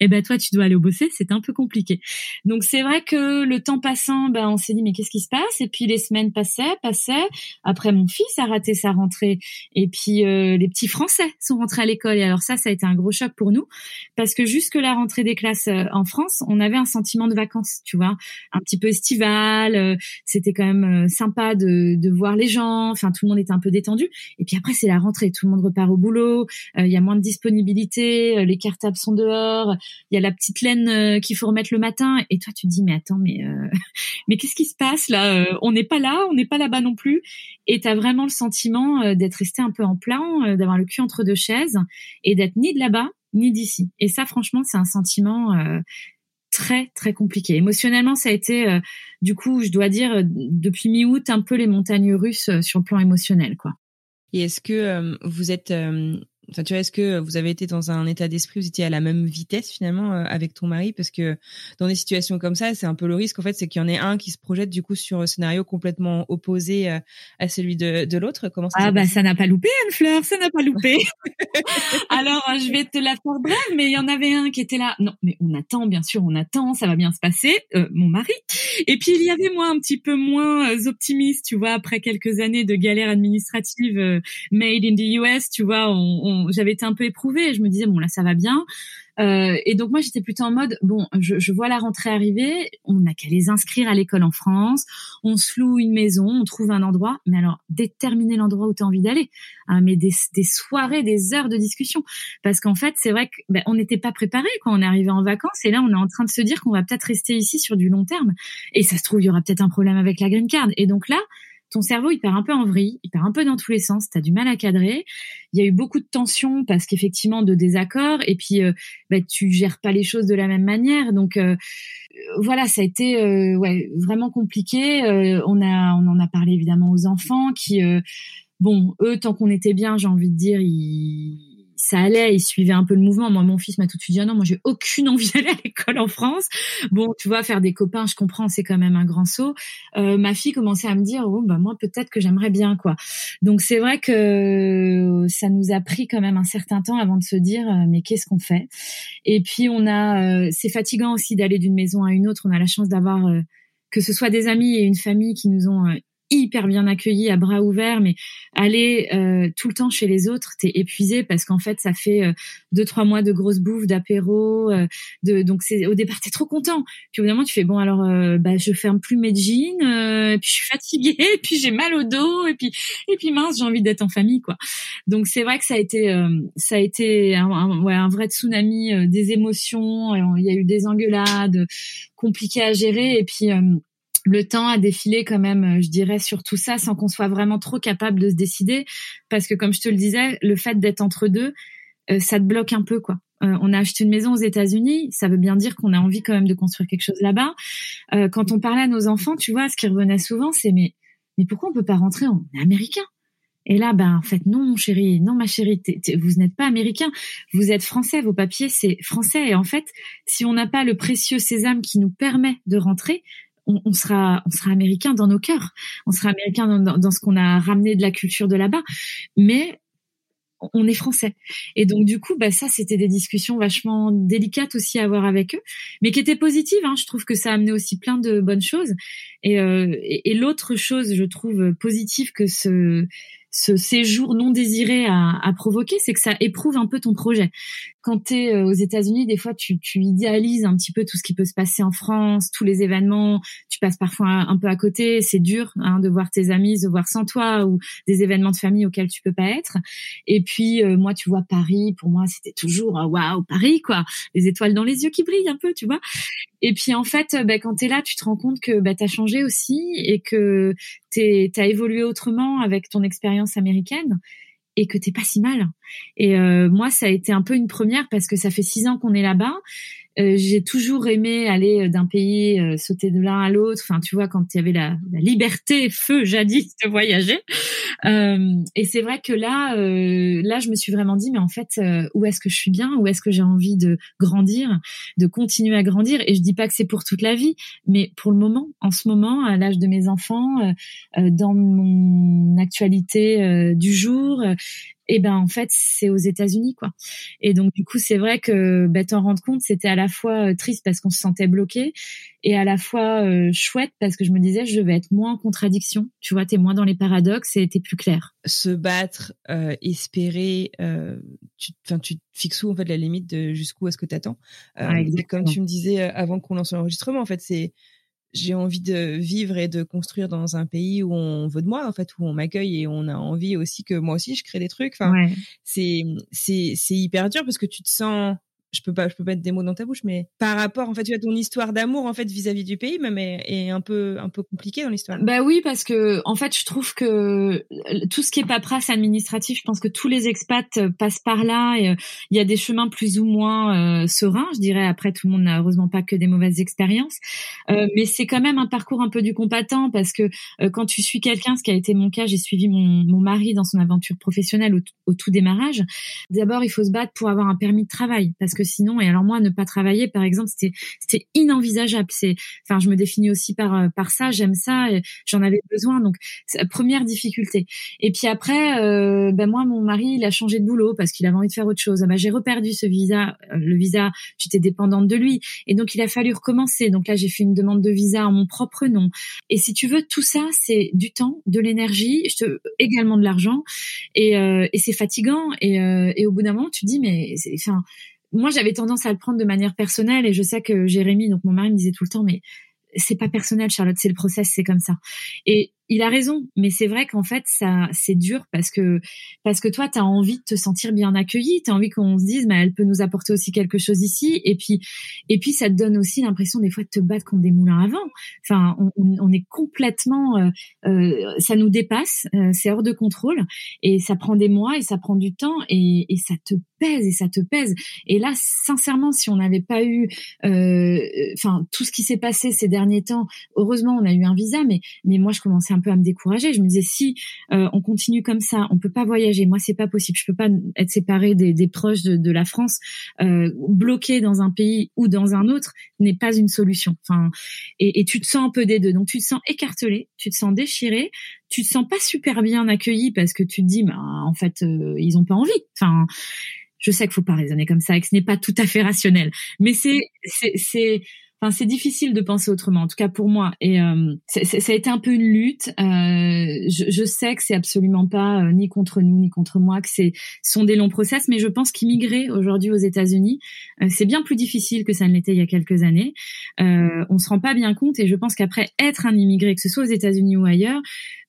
Et eh ben toi tu dois aller au bosser, c'est un peu compliqué. Donc c'est vrai que le temps passant, ben on s'est dit mais qu'est-ce qui se passe? Et puis les semaines passaient, passaient. Après mon fils a raté sa rentrée et puis euh, les petits Français sont rentrés à l'école et alors ça ça a été un gros choc pour nous parce que jusque la rentrée des classes euh, en France, on avait un sentiment de vacances, tu vois, un petit peu estival. Euh, c'était quand même sympa de, de voir les gens. Enfin tout le monde était un peu détendu. Et puis après c'est la rentrée, tout le monde repart au boulot. Il y a moins de disponibilité, les cartables sont dehors il y a la petite laine euh, qu'il faut remettre le matin, et toi tu te dis mais attends mais euh, mais qu'est-ce qui se passe là euh, On n'est pas là, on n'est pas là-bas non plus, et tu as vraiment le sentiment d'être resté un peu en plan, d'avoir le cul entre deux chaises et d'être ni de là-bas ni d'ici. Et ça franchement c'est un sentiment très très compliqué. Émotionnellement, ça a été, du coup, je dois dire, depuis mi-août, un peu les montagnes russes sur le plan émotionnel, quoi. Et est-ce que vous êtes Enfin, tu vois, est-ce que vous avez été dans un état d'esprit vous étiez à la même vitesse finalement euh, avec ton mari? Parce que dans des situations comme ça, c'est un peu le risque en fait, c'est qu'il y en ait un qui se projette du coup sur un scénario complètement opposé euh, à celui de, de l'autre. Comment ça Ah bah ça n'a pas loupé Anne Fleur, ça n'a pas loupé. Alors je vais te la faire brève, mais il y en avait un qui était là. Non, mais on attend, bien sûr, on attend, ça va bien se passer. Euh, mon mari. Et puis il y avait moi un petit peu moins optimiste, tu vois, après quelques années de galères administratives made in the US, tu vois, on j'avais été un peu éprouvée et je me disais bon là ça va bien. Euh, et donc moi j'étais plutôt en mode bon je, je vois la rentrée arriver, on n'a qu'à les inscrire à l'école en France, on se loue une maison, on trouve un endroit, mais alors déterminer l'endroit où tu as envie d'aller, hein, mais des, des, soirées, des heures de discussion, parce qu'en fait c'est vrai qu'on ben, n'était pas préparé quand on est arrivé en vacances et là on est en train de se dire qu'on va peut-être rester ici sur du long terme. Et ça se trouve il y aura peut-être un problème avec la green card. Et donc là ton cerveau il part un peu en vrille, il part un peu dans tous les sens, tu du mal à cadrer. Il y a eu beaucoup de tensions parce qu'effectivement de désaccords et puis euh, bah, tu gères pas les choses de la même manière. Donc euh, voilà, ça a été euh, ouais, vraiment compliqué. on a on en a parlé évidemment aux enfants qui bon, eux tant qu'on était bien, j'ai envie de dire, ils ça allait, il suivait un peu le mouvement. Moi, mon fils m'a tout de suite dit ah non, moi j'ai aucune envie d'aller à l'école en France. Bon, tu vois, faire des copains, je comprends, c'est quand même un grand saut. Euh, ma fille commençait à me dire oh bah moi peut-être que j'aimerais bien quoi. Donc c'est vrai que ça nous a pris quand même un certain temps avant de se dire euh, mais qu'est-ce qu'on fait? Et puis on a, euh, c'est fatigant aussi d'aller d'une maison à une autre. On a la chance d'avoir que ce soit des amis et une famille qui nous ont hyper bien accueilli à bras ouverts, mais aller euh, tout le temps chez les autres, t'es épuisé parce qu'en fait ça fait euh, deux trois mois de grosses bouffes, d'apéro, euh, de donc c'est au départ t'es trop content. Puis évidemment tu fais bon alors bah je ferme plus mes jeans, puis je suis fatiguée, puis j'ai mal au dos, et puis et puis mince j'ai envie d'être en famille quoi. Donc c'est vrai que ça a été ça a été un, ouais, un vrai tsunami des émotions. Il y a eu des engueulades compliquées à gérer et puis le temps a défilé quand même, euh, je dirais, sur tout ça sans qu'on soit vraiment trop capable de se décider. Parce que comme je te le disais, le fait d'être entre deux, euh, ça te bloque un peu, quoi. Euh, on a acheté une maison aux États-Unis, ça veut bien dire qu'on a envie quand même de construire quelque chose là-bas. quand on parlait à nos enfants, tu vois, ce qui revenait souvent, c'est mais mais pourquoi on peut pas rentrer On est américain? Et là, ben en fait, non, mon chéri, non, ma chérie, vous n'êtes pas américain, vous êtes français, vos papiers c'est français. Et en fait, si on n'a pas le précieux sésame qui nous permet de rentrer, on, sera on sera américain dans nos cœurs, on sera américain dans, ce qu'on a ramené de la culture de là-bas, mais on est français. Et donc du coup, bah ça, c'était des discussions vachement délicates aussi à avoir avec eux, mais qui étaient positives. Hein. Je trouve que ça a amené aussi plein de bonnes choses. Et, euh, et, l'autre chose, je trouve positive que ce ce séjour non désiré a, a provoqué, c'est que ça éprouve un peu ton projet. Quand tu es euh, aux États-Unis, des fois, tu, tu, idéalises un petit peu tout ce qui peut se passer en France, tous les événements. Tu passes parfois un, peu à côté. C'est dur hein, de voir tes amis, de voir sans toi ou des événements de famille auxquels tu peux pas être. Et puis euh, moi, tu vois, Paris, pour moi, c'était toujours ah, waouh, Paris, quoi, les étoiles dans les yeux qui brillent un peu, tu vois. Et puis en fait, ben, quand tu là, tu te rends compte que ben, tu as changé aussi et que tu as évolué autrement avec ton expérience américaine et que t'es pas si mal. Et euh, moi, ça a été un peu une première parce que ça fait six ans qu'on est là-bas euh, j'ai toujours aimé aller euh, d'un pays euh, sauter de l'un à l'autre. Enfin, tu vois, quand il y avait la, la, liberté, feu jadis de voyager. et c'est vrai que là, là, je me suis vraiment dit, mais en fait, où est-ce que je suis bien? Où est-ce que j'ai envie de grandir, de continuer à grandir? Et je dis pas que c'est pour toute la vie, mais pour le moment, en ce moment, à l'âge de mes enfants, dans mon actualité du jour, et ben en fait c'est aux États-Unis quoi. Et donc du coup c'est vrai que ben, t'en rendre compte c'était à la fois euh, triste parce qu'on se sentait bloqué et à la fois euh, chouette parce que je me disais je vais être moins en contradiction. Tu vois t'es moins dans les paradoxes et t'es plus clair. Se battre, euh, espérer, tu, enfin tu fixes où en fait la limite de jusqu'où est-ce que t'attends? Ah, comme tu me disais avant qu'on lance l'enregistrement en fait c'est j'ai envie de vivre et de construire dans un pays où on veut de moi en fait où on m'accueille et on a envie aussi que moi aussi je crée des trucs. Enfin c'est c'est c'est hyper dur parce que tu te sens je peux pas je peux pas mettre des mots dans ta bouche mais par rapport en fait tu as ton histoire d'amour en fait vis-à-vis du pays même est, un peu un peu compliqué dans l'histoire. Bah oui parce que en fait je trouve que tout ce qui est paperasse administratif je pense que tous les expats euh, passent par là et euh, il y a des chemins plus ou moins euh, sereins je dirais. Après tout le monde n'a heureusement pas que des mauvaises expériences. Euh, mais c'est quand même un parcours un peu du combattant parce que quand tu suis quelqu'un ce qui a été mon cas j'ai suivi mon, mon mari dans son aventure professionnelle au, au tout démarrage. D'abord il faut se battre pour avoir un permis de travail parce que sinon, et alors moi, ne pas travailler, par exemple, c'était c'était inenvisageable. C'est, enfin, je me définis aussi par euh, par ça. J'aime ça, j'en avais besoin. Donc, première difficulté. Et puis après, euh, ben moi, mon mari, il a changé de boulot parce qu'il avait envie de faire autre chose. Ah ben, j'ai reperdu ce visa. Euh, le visa, j'étais dépendante de lui, et donc il a fallu recommencer. Donc là, j'ai fait une demande de visa en mon propre nom. Et si tu veux, tout ça, c'est du temps, de l'énergie, également de l'argent, et, euh, et c'est fatigant. Et, et au bout d'un moment, tu te dis mais, enfin moi, j'avais tendance à le prendre de manière personnelle et je sais que Jérémy, donc mon mari, me disait tout le temps, mais c'est pas personnel, Charlotte, c'est le process, c'est comme ça. Et il a raison, mais c'est vrai qu'en fait, ça, c'est dur parce que parce que toi, tu as envie de te sentir bien accueilli, tu as envie qu'on se dise, bah, elle peut nous apporter aussi quelque chose ici, et puis et puis ça te donne aussi l'impression des fois de te battre contre des moulins à vent. Enfin, on, on est complètement, euh, euh, ça nous dépasse, euh, c'est hors de contrôle, et ça prend des mois et ça prend du temps et, et ça te pèse et ça te pèse. Et là, sincèrement, si on n'avait pas eu, enfin, tout ce qui s'est passé ces derniers temps, heureusement, on a eu un visa, mais mais moi, je commençais un peu à me décourager. Je me disais si euh, on continue comme ça, on peut pas voyager. Moi, c'est pas possible. Je peux pas être séparée des, des proches de, de, la France, euh, bloqué dans un pays ou dans un autre n'est pas une solution. Enfin, et, et, tu te sens un peu des deux. Donc tu te sens écartelé, tu te sens déchiré, tu te sens pas super bien accueilli parce que tu te dis, bah, en fait, euh, ils ont pas envie. Enfin je sais qu'il faut pas raisonner comme ça et que ce n'est pas tout à fait rationnel, mais c'est c'est Enfin, c'est difficile de penser autrement, en tout cas pour moi. Et euh, ça a été un peu une lutte. Euh, je, je, sais que c'est absolument pas euh, ni contre nous ni contre moi, que c'est sont des longs process, mais je pense qu'immigrer aujourd'hui aux États-Unis, euh, c'est bien plus difficile que ça ne l'était il y a quelques années. Euh, on se rend pas bien compte, et je pense qu'après être un immigré, que ce soit aux États-Unis ou ailleurs,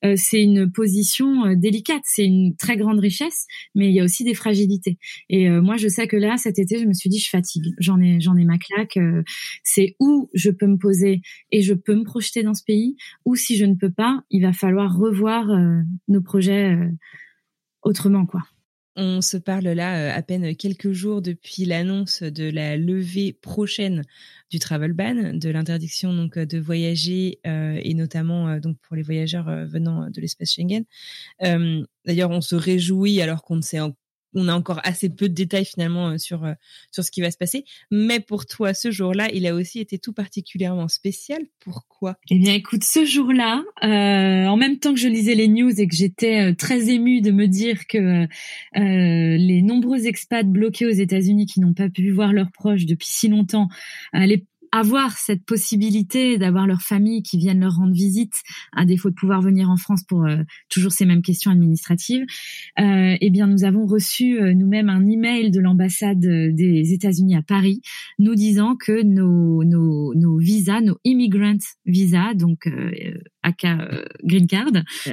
euh, c'est une position délicate. C'est une très grande richesse, mais il y a aussi des fragilités. Et moi, je sais que là, cet été, je me suis dit, je fatigue. J'en ai, j'en ai ma claque. c'est où je peux me poser et je peux me projeter dans ce pays, ou si je ne peux pas, il va falloir revoir euh, nos projets euh, autrement, quoi. On se parle là euh, à peine quelques jours depuis l'annonce de la levée prochaine du travel ban, de l'interdiction donc de voyager et notamment donc pour les voyageurs venant de l'espace Schengen. D'ailleurs, on se réjouit alors qu'on ne sait on a encore assez peu de détails finalement euh, sur euh, sur ce qui va se passer. Mais pour toi, ce jour-là, il a aussi été tout particulièrement spécial. Pourquoi? Eh bien, écoute, ce jour-là, euh, en même temps que je lisais les news et que j'étais très émue de me dire que les nombreux expats bloqués aux États-Unis qui n'ont pas pu voir leurs proches depuis si longtemps allaient avoir cette possibilité d'avoir leur famille qui viennent leur rendre visite, à défaut de pouvoir venir en France pour euh, toujours ces mêmes questions administratives, euh, eh bien, nous avons reçu euh, nous-mêmes un email de l'ambassade des États-Unis à Paris, nous disant que nos, nos, nos visas, nos immigrant visas, donc euh, aka green card,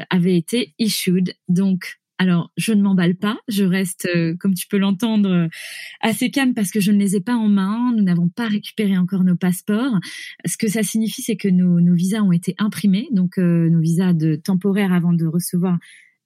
avaient été issued. Donc alors, je ne m'emballe pas, je reste, euh, comme tu peux l'entendre, euh, assez calme parce que je ne les ai pas en main, nous n'avons pas récupéré encore nos passeports. Ce que ça signifie, c'est que nos, visas ont été imprimés, donc euh, nos visas de temporaire avant de recevoir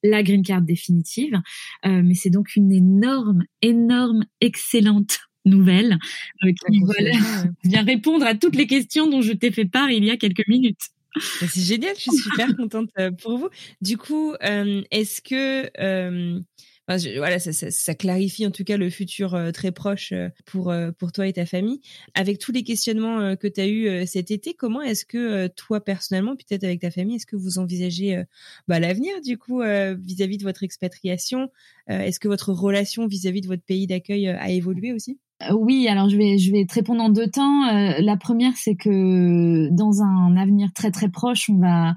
la green card définitive. mais c'est donc une énorme, énorme, excellente nouvelle qui vient répondre à toutes les questions dont je t'ai fait part il y a quelques minutes. Bah, c'est génial, je suis super contente euh, pour vous. Du coup, euh, est-ce que euh, voilà, ça, clarifie en tout cas le futur très proche pour pour toi et ta famille. Avec tous les questionnements que tu as eu cet été, comment est-ce que toi personnellement, peut-être avec ta famille, est-ce que vous envisagez bah, l'avenir du coup vis-à-vis de votre expatriation? Est-ce que votre relation vis à -vis de votre pays d'accueil a évolué aussi? Oui, alors je vais je vais te répondre en deux temps. Euh, la première, c'est que dans un avenir très très proche, on va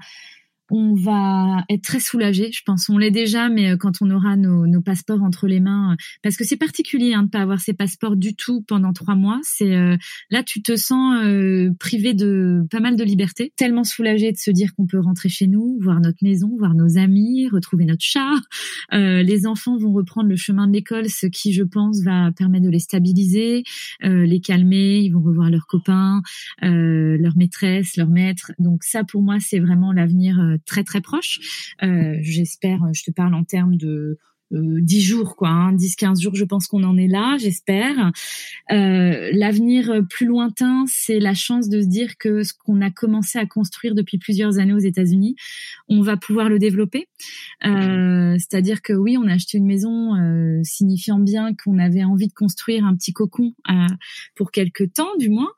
on va être très soulagé, je pense. On l'est déjà, mais euh, quand on aura nos, nos passeports entre les mains, euh, parce que c'est particulier hein, de pas avoir ces passeports du tout pendant trois mois. C'est euh, là, tu te sens privé de pas mal de liberté, tellement soulagé de se dire qu'on peut rentrer chez nous, voir notre maison, voir nos amis, retrouver notre chat. les enfants vont reprendre le chemin de l'école, ce qui, je pense, va permettre de les stabiliser, les calmer. Ils vont revoir leurs copains, leur maîtresse, leur maître. Donc ça, pour moi, c'est vraiment l'avenir très très proche. Euh, j'espère, je te parle en termes de euh, 10 jours, quoi, hein, 10-15 jours, je pense qu'on en est là, j'espère. Euh, L'avenir plus lointain, c'est la chance de se dire que ce qu'on a commencé à construire depuis plusieurs années aux États-Unis, on va pouvoir le développer. Euh, C'est-à-dire que oui, on a acheté une maison, euh, signifiant bien qu'on avait envie de construire un petit cocon euh, pour quelques temps, du moins.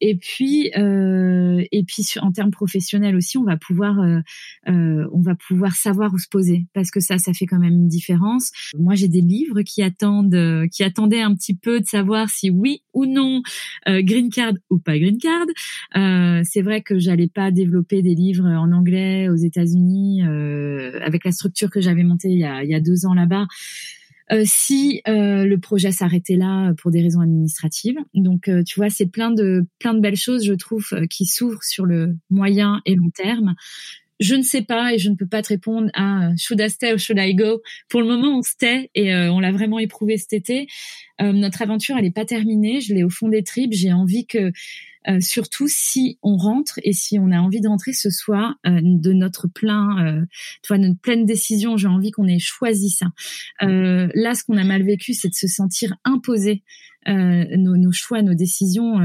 Et puis, euh, et puis en termes professionnels aussi, on va pouvoir, on va pouvoir savoir où se poser, parce que ça, ça fait quand même une différence moi, j'ai des livres qui attendent, euh, qui attendaient un petit peu de savoir si oui ou non euh, green card ou pas green card. Euh, c'est vrai que j'allais pas développer des livres en anglais aux États-Unis avec la structure que j'avais montée il y a, deux ans là-bas. si le projet s'arrêtait là pour des raisons administratives. Donc, tu vois, c'est plein de belles choses, je trouve, qui s'ouvrent sur le moyen et long terme. Je ne sais pas et je ne peux pas te répondre à should I stay or should I go? Pour le moment, on stay et euh, on l'a vraiment éprouvé cet été. Euh, notre aventure, elle n'est pas terminée. Je l'ai au fond des tripes. J'ai envie que euh, surtout si on rentre et si on a envie de rentrer ce soir de notre plein, vois, notre pleine décision. J'ai envie qu'on ait choisi ça. là, ce qu'on a mal vécu, c'est de se sentir imposé nos, nos, choix, nos décisions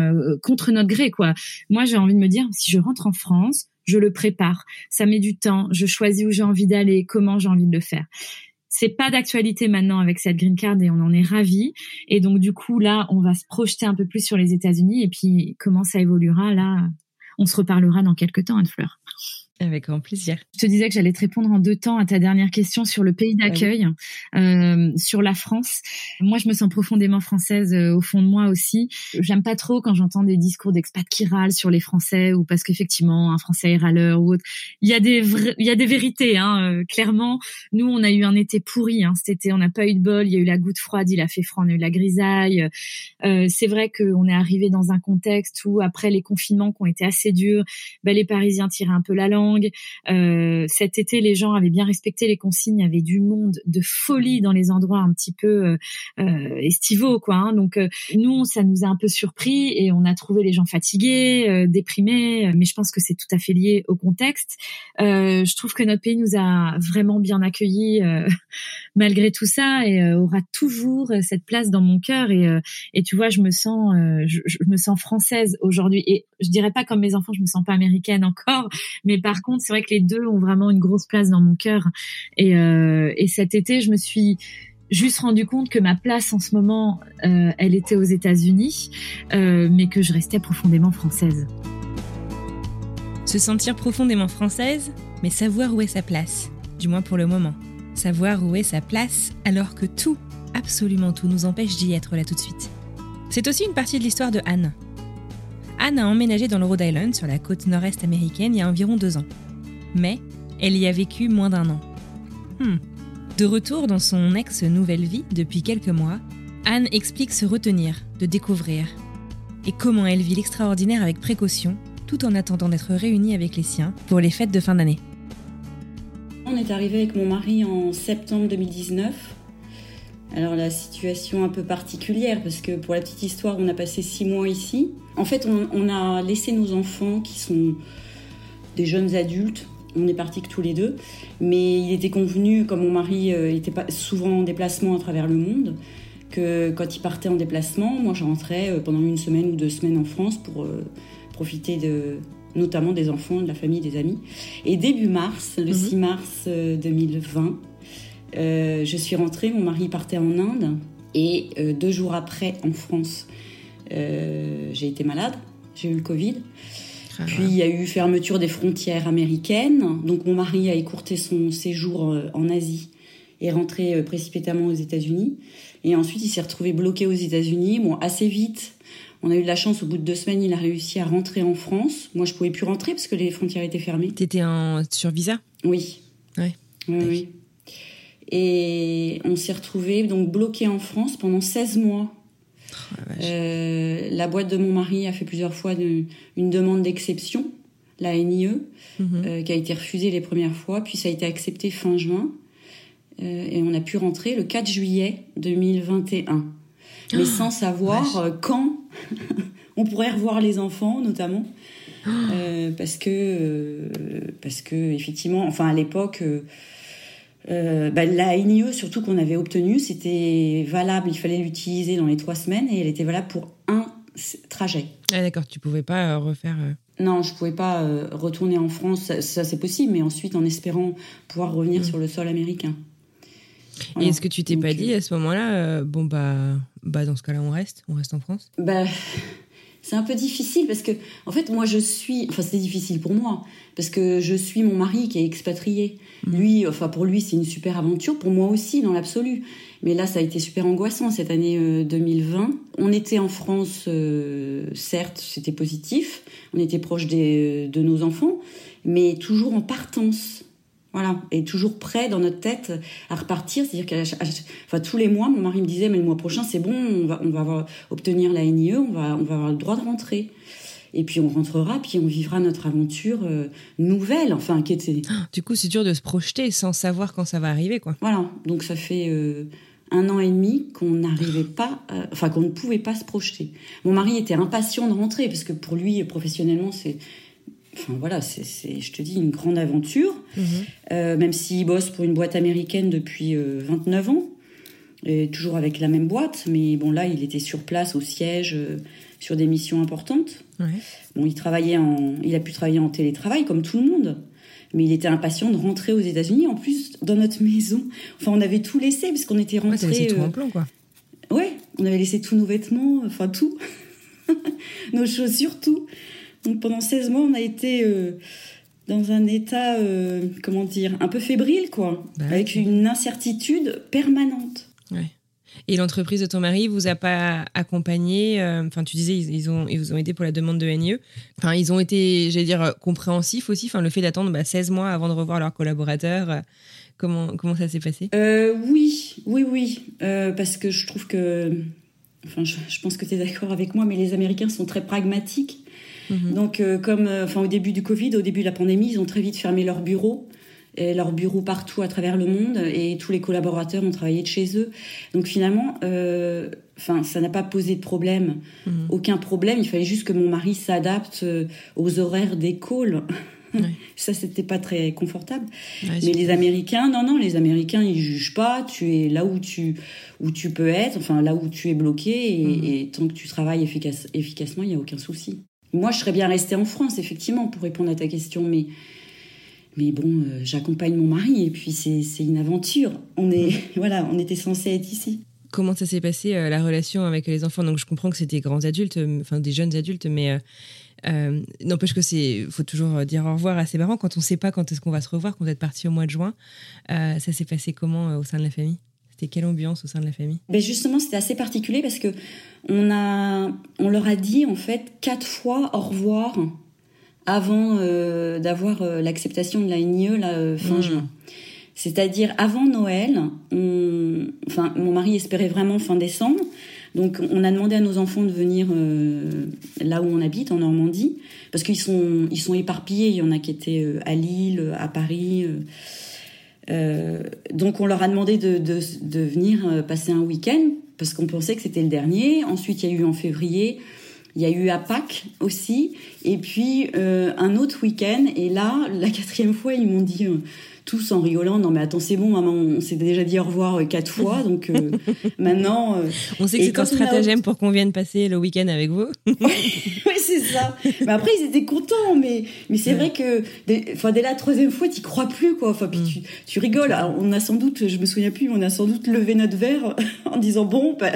contre notre gré. Quoi. Moi, j'ai envie de me dire, si je rentre en France, je le prépare. Ça met du temps. Je choisis où j'ai envie d'aller, comment j'ai envie de le faire. C'est pas d'actualité maintenant avec cette green card et on en est ravi. Et donc du coup là, on va se projeter un peu plus sur les États-Unis et puis comment ça évoluera là, on se reparlera dans quelques temps, Anne Fleur. Avec grand plaisir. Je te disais que j'allais te répondre en deux temps à ta dernière question sur le pays d'accueil, euh, sur la France. Moi, je me sens profondément française euh, au fond de moi aussi. J'aime pas trop quand j'entends des discours d'expats qui râlent sur les Français ou parce qu'effectivement un Français est râleur ou autre. Il y a des il y a des vérités. Hein, euh, clairement, nous, on a eu un été pourri. Hein, cet été, on n'a pas eu de bol. Il y a eu la goutte froide, il a fait froid, on a eu la grisaille. Euh, c'est vrai qu'on est arrivé dans un contexte où après les confinements qui ont été assez durs, ben, les Parisiens tiraient un peu la langue euh, cet été, les gens avaient bien respecté les consignes. Il y avait du monde de folie dans les endroits un petit peu euh, euh estivaux, quoi. Hein. Donc nous, ça nous a un peu surpris et on a trouvé les gens fatigués, déprimés. Mais je pense que c'est tout à fait lié au contexte. je trouve que notre pays nous a vraiment bien accueillis malgré tout ça et aura toujours cette place dans mon cœur. Et, tu vois, je me sens, je me sens française aujourd'hui. Et je dirais pas comme mes enfants, je me sens pas américaine encore, mais par contre, c'est vrai que les deux ont vraiment une grosse place dans mon cœur. Et, euh, et cet été, je me suis juste rendu compte que ma place en ce moment, euh, elle était aux États-Unis, euh, mais que je restais profondément française. Se sentir profondément française, mais savoir où est sa place, du moins pour le moment. Savoir où est sa place alors que tout, absolument tout, nous empêche d'y être là tout de suite. C'est aussi une partie de l'histoire de Anne. Anne a emménagé dans le Rhode Island, sur la côte nord-est américaine, il y a environ deux ans. Mais elle y a vécu moins d'un an. Hmm. De retour dans son ex-nouvelle vie depuis quelques mois, Anne explique se retenir, de découvrir, et comment elle vit l'extraordinaire avec précaution, tout en attendant d'être réunie avec les siens pour les fêtes de fin d'année. On est arrivé avec mon mari en septembre 2019. Alors la situation un peu particulière parce que pour la petite histoire, on a passé six mois ici. En fait, on, a laissé nos enfants qui sont des jeunes adultes on est partis que tous les deux. Mais il était convenu, comme mon mari euh, était pas souvent en déplacement à travers le monde, que quand il partait en déplacement, moi je rentrais euh, pendant une semaine ou deux semaines en France pour euh, profiter de, notamment des enfants, de la famille, des amis. Et début mars, le 6 mhm. mars 2020, je suis rentrée, mon mari partait en Inde. Et deux jours après, en France, j'ai été malade, j'ai eu le Covid. Puis il y a eu fermeture des frontières américaines. Donc mon mari a écourté son séjour euh, en Asie et rentré euh, précipitamment aux États-Unis. Et ensuite il s'est retrouvé bloqué aux États-Unis. Bon, assez vite. On a eu de la chance, au bout de deux semaines, il a réussi à rentrer en France. Moi, je pouvais plus rentrer parce que les frontières étaient fermées. T'étais en... sur visa? Oui. Ouais. Oui, oui. Et on s'est retrouvé donc bloqué en France pendant 16 mois. Euh, la boîte de mon mari a fait plusieurs fois une demande d'exception, la NIE, mhm. euh, qui a été refusée les premières fois, puis ça a été accepté fin juin. Euh, et on a pu rentrer le 4 juillet 2021. Mais ah, sans savoir quand on pourrait revoir les enfants, notamment. parce que, parce que effectivement, enfin à l'époque, euh, bah, la NIE, surtout qu'on avait obtenue, c'était valable, il fallait l'utiliser dans les trois semaines et elle était valable pour un trajet. Ah d'accord, tu pouvais pas euh, refaire. Euh, non, je pouvais pas retourner en France, ça, c'est possible, mais ensuite en espérant pouvoir revenir mm. sur le sol américain. Et est-ce que tu t'es pas dit à ce moment-là, bon bah, bah dans ce cas-là on reste, on reste en France? Bah c'est un peu difficile parce que, en fait, moi, je suis. Enfin, c'est difficile pour moi parce que je suis mon mari qui est expatrié. Mmh. Lui, enfin, pour lui, c'est une super aventure. Pour moi aussi, dans l'absolu. Mais là, ça a été super angoissant cette année 2020. Euh, On était en France, euh, certes, c'était positif. On était proche des, de nos enfants, mais toujours en partance. Voilà, et toujours prêt dans notre tête à repartir. C'est-à-dire qu'à enfin, tous les mois, mon mari me disait, mais le mois prochain, c'est bon, on va, on va obtenir la NIE, on va, on va avoir le droit de rentrer. Et puis on rentrera, puis on vivra notre aventure euh, nouvelle, enfin, qui était... Du coup, c'est dur de se projeter sans savoir quand ça va arriver, quoi. Voilà, donc ça fait euh, un an et demi qu'on n'arrivait pas, enfin, qu'on ne pouvait pas se projeter. Mon mari était impatient de rentrer, parce que pour lui, professionnellement, c'est Enfin voilà, c'est, je te dis, une grande aventure. Mhm. Euh, même s'il bosse pour une boîte américaine depuis 29 euh, ans, et toujours avec la même boîte, mais bon là, il était sur place au siège euh, sur des missions importantes. Bon, il travaillait en, il a pu travailler en télétravail comme tout le monde, mais il était impatient de rentrer aux États-Unis. En plus, dans notre maison, enfin, on avait tout laissé parce qu'on était rentré. Ouais, tout en plan, quoi. Ouais, on avait laissé tous nos vêtements, enfin tout, nos chaussures, tout. Donc pendant 16 mois, on a été euh, dans un état, euh, comment dire, un peu fébrile, quoi, bah avec une incertitude permanente. Ouais. Et l'entreprise de ton mari vous a pas accompagné euh, Enfin, tu disais ils, ont ils vous ont aidé pour la demande de NIE. Enfin, ils ont été, j'allais dire, compréhensifs aussi. Enfin, le fait d'attendre 16 bah, mois avant de revoir leurs collaborateurs. comment comment ça s'est passé? Oui, oui, oui, parce que je trouve que, enfin, je, je pense que tu es d'accord avec moi, mais les Américains sont très pragmatiques. Mhm. Donc, euh, comme euh, enfin, au début du Covid, au début de la pandémie, ils ont très vite fermé leurs bureaux leurs bureaux partout à travers le monde et tous les collaborateurs ont travaillé de chez eux. Donc finalement, euh, enfin, ça n'a pas posé de problème, mhm. aucun problème. Il fallait juste que mon mari s'adapte aux horaires des calls. ça, c'était pas très confortable. Mais les Américains, non, non, les Américains, ils jugent pas. Tu es là où tu où tu peux être, enfin là où tu es bloqué, et, mhm. et tant que tu travailles efficace, efficacement, il y a aucun souci. Moi, je serais bien restée en France, effectivement, pour répondre à ta question, mais, mais bon, euh, j'accompagne mon mari et puis c'est une aventure. On, est, voilà, on était censé être ici. Comment ça s'est passé euh, la relation avec les enfants? Donc, je comprends que c'était des grands adultes, euh, enfin des jeunes adultes, mais n'empêche que c'est, faut toujours dire au revoir à ses parents quand on ne sait pas quand est-ce qu'on va se revoir, quand vous êtes parti au mois de juin. ça s'est passé comment au sein de la famille? C'était quelle ambiance au sein de la famille? Ben Justement, c'était assez particulier parce que on, a, on leur a dit en fait quatre fois au revoir avant euh, d'avoir euh, l'acceptation de la NIE la fin mmh. juin. C'est-à-dire avant Noël, on, enfin, mon mari espérait vraiment fin décembre. Donc on a demandé à nos enfants de venir là où on habite, en Normandie, parce qu'ils sont, ils sont éparpillés. Il y en a qui étaient à Lille, à Paris. Euh, donc on leur a demandé de, venir euh, passer un week-end parce qu'on pensait que c'était le dernier. Ensuite, il y a eu en février, il y a eu à Pâques aussi, et puis euh, un autre week-end. Et là, la quatrième fois, ils m'ont dit tous en rigolant. Non mais attends c'est bon maman on s'est déjà dit au revoir euh, quatre fois donc euh, maintenant euh, on sait que c'est un stratagème pour qu'on vienne passer le week-end avec vous. Oui c'est ça. Mais après ils étaient contents mais mais c'est vrai que enfin dès la troisième fois tu crois plus quoi. Enfin puis mm. tu, tu rigoles. On a sans doute je me souviens plus on a sans doute levé notre verre en disant bon bah,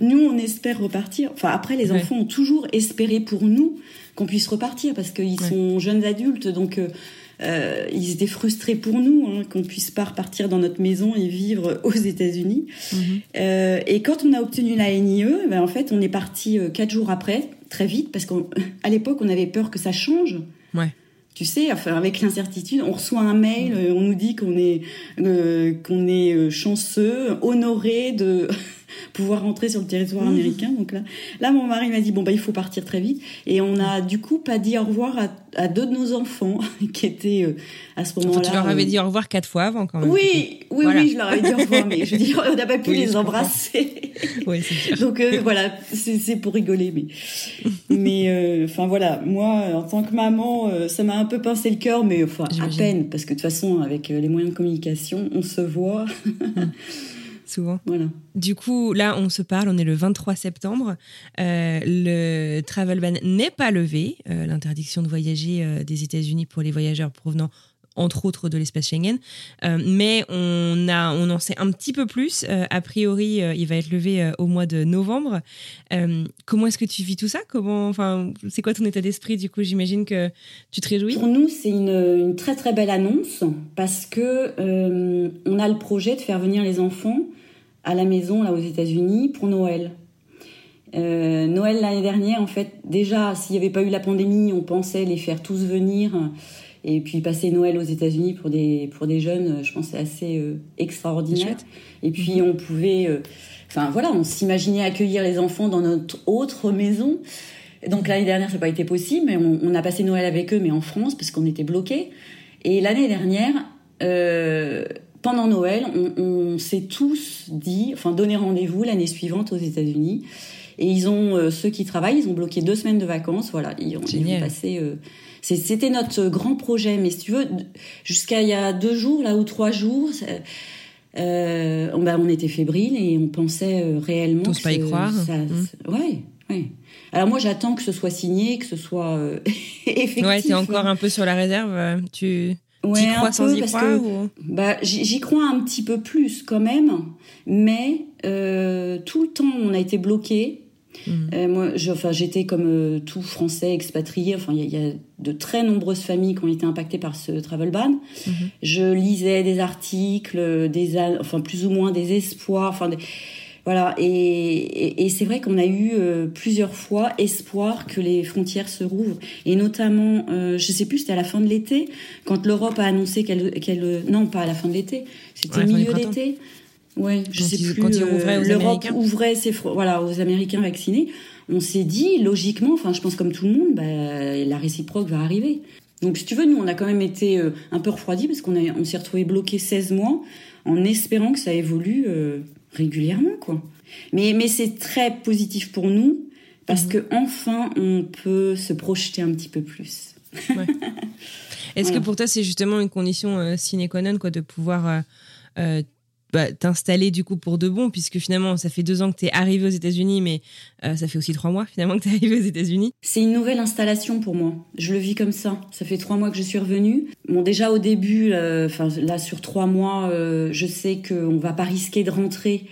nous on espère repartir. Enfin après les enfants ont toujours espéré pour nous qu'on puisse repartir parce qu'ils sont jeunes adultes donc euh, ils étaient frustrés pour nous hein, qu'on puisse pas repartir dans notre maison et vivre aux États-Unis. Mhm. Euh, et quand on a obtenu la NIE, ben, en fait, on est parti euh, quatre jours après, très vite, parce qu'à l'époque, on avait peur que ça change. Ouais. Tu sais, enfin, avec l'incertitude, on reçoit un mail, mhm. on nous dit qu'on est qu'on est chanceux, honoré de pouvoir rentrer sur le territoire mmh. américain. Donc là, là, mon mari m'a dit bon bah il faut partir très vite. Et on a du coup pas dit au revoir à, à deux de nos enfants qui étaient euh, à ce moment-là. tu leur avais euh, dit au revoir quatre fois avant quand même. Oui, oui, oui, je leur avais dit au revoir, mais je dis on n'a pas pu les embrasser. oui, c'est Donc euh, voilà, c'est pour rigoler, mais mais enfin voilà, moi en tant que maman, ça m'a un peu pincé le cœur, mais enfin à peine parce que de toute façon avec les moyens de communication, on se voit. Souvent. Voilà. Du coup, là, on se parle, on est le 23 septembre. Euh, le travel ban n'est pas levé. Euh, l'interdiction de voyager euh, des États-Unis pour les voyageurs provenant entre autres de l'espace Schengen. mais on, a, on en sait un petit peu plus. a priori, il va être levé au mois de novembre. comment est-ce que tu vis tout ça? Comment, enfin, C'est quoi ton état d'esprit? Du coup, j'imagine que tu te réjouis Pour nous, c'est une, une, très très belle annonce parce que on a le projet de faire venir les enfants à la maison là aux États-Unis pour Noël. Euh, Noël l'année dernière, en fait, déjà, s'il n'y avait pas eu la pandémie, on pensait les faire tous venir et puis passer Noël aux États-Unis pour des pour des jeunes, je pense c'est assez euh, extraordinaire. Et puis on pouvait, euh, enfin voilà, on s'imaginait accueillir les enfants dans notre autre maison. Donc l'année dernière, ça n'a pas été possible, mais on, on, a passé Noël avec eux, mais en France parce qu'on était bloqués. Et l'année dernière. Euh, pendant Noël, on, on s'est tous dit, enfin donné rendez-vous l'année suivante aux États-Unis. Et ils ont, euh, ceux qui travaillent, ils ont bloqué deux semaines de vacances. Voilà, ils ont, passé. Euh, c'était notre grand projet, mais si tu veux, jusqu'à il y a deux jours, là ou trois jours, euh, bah, on était fébrile et on pensait euh, réellement. Tous pas y croire. Ça, mmh. Ouais, ouais. Alors moi, j'attends que ce soit signé, que ce soit effectif. Ouais, t'es encore un peu sur la réserve. Tu Ouais, un peu, parce que bah, j'y crois un petit peu plus quand même, mais euh, tout le temps on a été bloqué. Mmh. Euh, moi, enfin, j'étais comme euh, tout Français expatrié. Enfin, il y, y, a de très nombreuses familles qui ont été impactées par ce travel ban. Mmh. Je lisais des articles, des, enfin, plus ou moins des espoirs. Enfin, des, voilà, et, et, c'est vrai qu'on a eu euh, plusieurs fois espoir que les frontières se rouvrent, et notamment, euh, je sais plus, c'était à la fin de l'été, quand l'Europe a annoncé qu'elle, qu'elle, non, pas à la fin de l'été, c'était milieu d'été. Ouais, je sais plus. Quand euh, l'Europe ouvrait ses, voilà, aux Américains vaccinés, on s'est dit logiquement, enfin, je pense comme tout le monde, bah, la réciproque va arriver. Donc, si tu veux, nous, on a quand même été euh, un peu refroidis parce qu'on on s'est retrouvé bloqué 16 mois en espérant que ça évolue régulièrement, quoi. Mais, mais c'est très positif pour nous parce mhm. que enfin on peut se projeter un petit peu plus. Est-ce que pour toi c'est justement une condition euh, sine qua non quoi de pouvoir euh, euh bah, t'installer du coup pour de bon, puisque finalement, ça fait deux ans que tu es arrivé aux États-Unis, mais euh, ça fait aussi trois mois finalement que tu es arrivé aux États-Unis. C'est une nouvelle installation pour moi. Je le vis comme ça. Ça fait trois mois que je suis revenue. Bon, déjà au début, euh, enfin là sur trois mois, euh, je sais qu'on va pas risquer de rentrer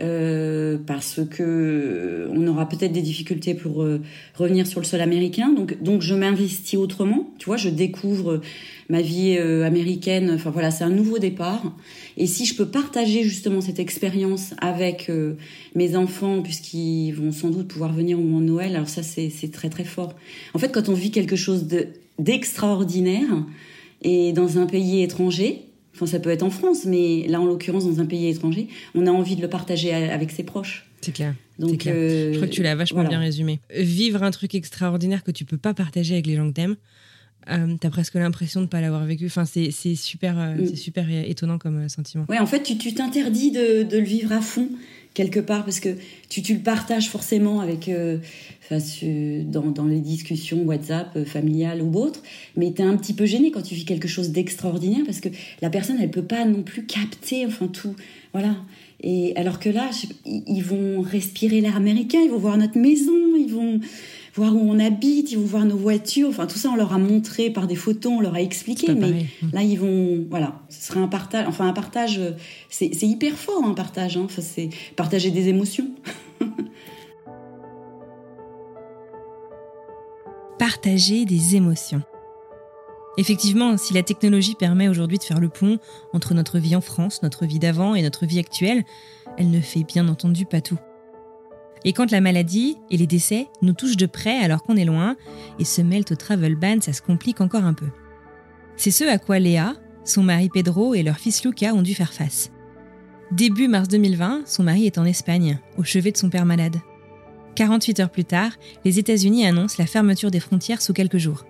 euh, parce que on aura peut-être des difficultés pour euh, revenir sur le sol américain. Donc, donc je m'investis autrement. Tu vois, je découvre ma vie euh, américaine. Enfin voilà, c'est un nouveau départ. Et si je peux partager justement cette expérience avec mes enfants, puisqu'ils vont sans doute pouvoir venir au moment de Noël, alors ça c'est très très fort. En fait, quand on vit quelque chose d'extraordinaire et dans un pays étranger, Enfin, ça peut être en France, mais là, en l'occurrence, dans un pays étranger, on a envie de le partager avec ses proches. C'est clair. Donc, clair. Euh, je crois que tu l'as vachement bien résumé. Vivre un truc extraordinaire que tu peux pas partager avec les gens que t'aimes, euh, t'as presque l'impression de pas l'avoir vécu. Enfin, c'est super, euh, mm. c'est super étonnant comme euh, sentiment. Ouais, en fait, tu t'interdis de, de, le vivre à fond quelque part parce que tu, tu le partages forcément avec dans, dans, les discussions WhatsApp familiales ou autres, mais tu es un petit peu gêné quand tu vis quelque chose d'extraordinaire parce que la personne elle peut pas non plus capter enfin tout voilà et alors que là ils vont respirer l'air américain ils vont voir notre maison ils vont voir où on habite, ils vont voir nos voitures. Enfin, tout ça, on leur a montré par des photos, on leur a expliqué. Mais là, ils vont, voilà, ce sera un partage. Enfin, un partage, c'est hyper fort, un partage. Hein. Enfin, c'est partager des émotions. partager des émotions. Effectivement, si la technologie permet aujourd'hui de faire le pont entre notre vie en France, notre vie d'avant et notre vie actuelle, elle ne fait bien entendu pas tout. Et quand la maladie et les décès nous touchent de près alors qu'on est loin et se mêlent au travel ban, ça se complique encore un peu. C'est ce à quoi Léa, son mari Pedro et leur fils Luca ont dû faire face. Début mars 2020, son mari est en Espagne, au chevet de son père malade. 48 heures plus tard, les États-Unis annoncent la fermeture des frontières sous quelques jours.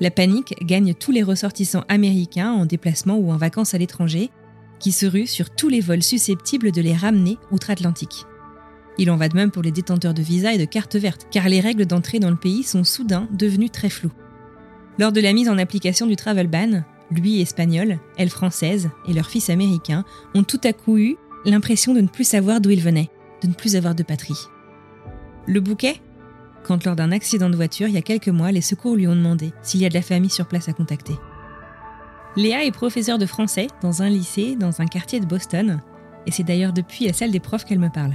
La panique gagne tous les ressortissants américains en déplacement ou en vacances à l'étranger, qui se ruent sur tous les vols susceptibles de les ramener outre-Atlantique. Il en va de même pour les détenteurs de visas et de cartes vertes, car les règles d'entrée dans le pays sont soudain devenues très floues. Lors de la mise en application du travel ban, lui espagnol, elle française et leur fils américain ont tout à coup eu l'impression de ne plus savoir d'où ils venaient, de ne plus avoir de patrie. Le bouquet? Quand lors d'un accident de voiture il y a quelques mois, les secours lui ont demandé s'il y a de la famille sur place à contacter. Léa est professeure de français dans un lycée dans un quartier de Boston, et c'est d'ailleurs depuis la salle des profs qu'elle me parle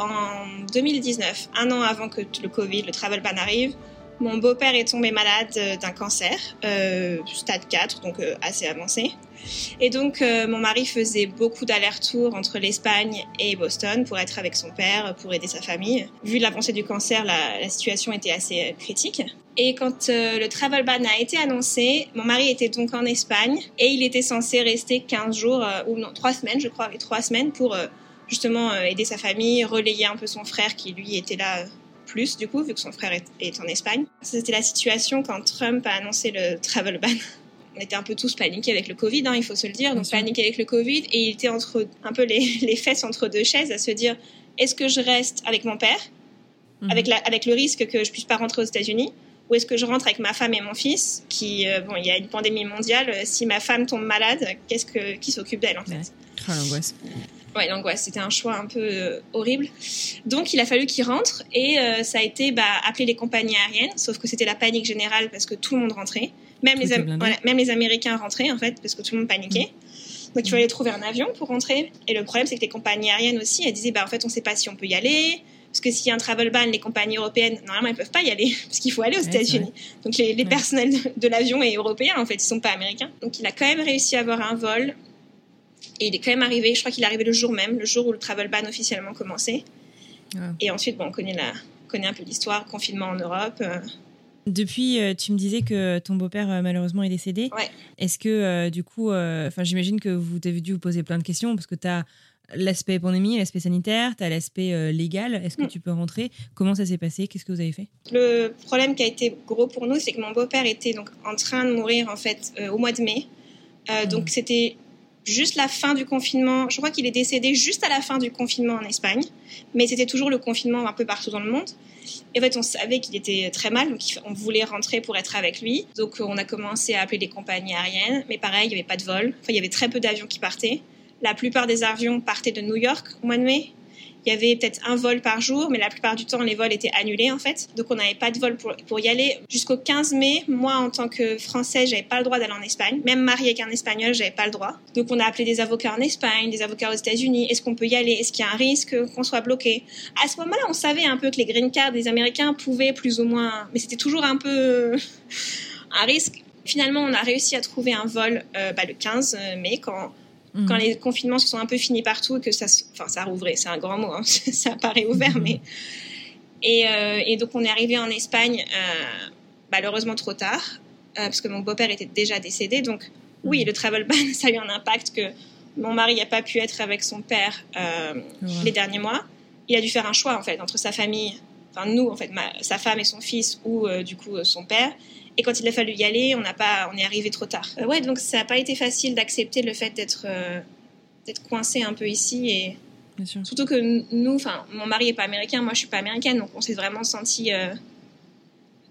en 2019, un an avant que le Covid, le travel ban arrive, mon beau-père est tombé malade euh, d'un cancer, euh, stade 4, donc euh, assez avancé. Et donc, mon mari faisait beaucoup d'allers-retours entre l'Espagne et Boston pour être avec son père, pour aider sa famille. Vu l'avancée du cancer, la, situation était assez critique. Et quand le travel ban a été annoncé, mon mari était donc en Espagne et il était censé rester 15 jours, ou non, 3 semaines, je crois, avec 3 semaines pour justement euh, aider sa famille, relayer un peu son frère qui lui était là euh, plus du coup vu que son frère est, en Espagne. C'était la situation quand Trump a annoncé le travel ban. On était un peu tous paniqués avec le Covid, hein, il faut se le dire, donc paniqués avec le Covid et il était entre un peu les, les fesses entre deux chaises à se dire est-ce que je reste avec mon père, mhm. avec, la, avec le risque que je puisse pas rentrer aux États-Unis, ou est-ce que je rentre avec ma femme et mon fils, qui, euh, bon, il y a une pandémie mondiale, si ma femme tombe malade, qu'est-ce que, qui s'occupe d'elle en fait? Oh, l'angoisse. Ouais, l'angoisse, c'était un choix un peu euh, horrible. Donc, il a fallu qu'il rentre et euh, ça a été bah, appeler les compagnies aériennes, sauf que c'était la panique générale parce que tout le monde rentrait. Même, les, même les Américains rentraient en fait parce que tout le monde paniquait. Mm. Donc, il fallait trouver un avion pour rentrer. Et le problème, c'est que les compagnies aériennes aussi, elles disaient bah, en fait, on ne sait pas si on peut y aller. Parce que s'il y a un travel ban, les compagnies européennes, normalement, elles peuvent pas y aller, parce qu'il faut aller aux États-Unis. Donc les, les personnels de, l'avion est européen, en fait, ils sont pas américains. Donc il a quand même réussi à avoir un vol et il est quand même arrivé, je crois qu'il est arrivé le jour même, le jour où le travel ban officiellement commençait. Et ensuite, bon, on connaît, la, connaît un peu l'histoire, confinement en Europe. Euh. Depuis, euh, tu me disais que ton beau-père euh, malheureusement est décédé. Ouais. Est-ce que du coup, enfin, j'imagine que vous avez dû vous poser plein de questions parce que tu as l'aspect pandémie, l'aspect sanitaire, tu as l'aspect légal. Est-ce que mm. tu peux rentrer? Comment ça s'est passé? Qu'est-ce que vous avez fait? Le problème qui a été gros pour nous, c'est que mon beau-père était donc en train de mourir en fait au mois de mai. Donc mm. c'était juste la fin du confinement. Je crois qu'il est décédé juste à la fin du confinement en Espagne, mais c'était toujours le confinement un peu partout dans le monde. Et en fait, on savait qu'il était très mal, donc on voulait rentrer pour être avec lui. Donc on a commencé à appeler les compagnies aériennes, mais pareil, il n'y avait pas de vol. Enfin, il y avait très peu d'avions qui partaient. La plupart des avions partaient de New York au mois de mai. Il y avait peut-être un vol par jour, mais la plupart du temps, les vols étaient annulés en fait. Donc on n'avait pas de vol pour, pour y aller. Jusqu'au 15 mai, moi en tant que Français, j'avais pas le droit d'aller en Espagne. Même mariée avec un Espagnol, j'avais pas le droit. Donc on a appelé des avocats en Espagne, des avocats aux États-Unis. Est-ce qu'on peut y aller? Est-ce qu'il y a un risque qu'on soit bloqué? À ce moment-là, on savait un peu que les green cards des Américains pouvaient plus ou moins, mais c'était toujours un peu un risque. Finalement, on a réussi à trouver un vol euh, bah, le 15 mai quand Mhm. Quand les confinements se sont un peu finis partout et que ça, enfin, ça rouvrait, c'est un grand mot, hein, ça paraît ouvert, mhm. mais. Et, euh, et, donc, on est arrivé en Espagne, euh, malheureusement trop tard, euh, parce que mon beau-père était déjà décédé. Donc, oui, mhm. le travel ban, ça a eu un impact que mon mari n'a pas pu être avec son père les derniers mois. Il a dû faire un choix, en fait, entre sa famille, enfin, nous, en fait, sa femme et son fils, ou du coup, son père. Et quand il a fallu y aller, on n'a pas, on est arrivé trop tard. Euh, ouais, donc ça n'a pas été facile d'accepter le fait d'être euh, d'être coincé un peu ici et surtout que nous, enfin, mon mari est pas américain, moi je suis pas américaine, donc on s'est vraiment senti euh,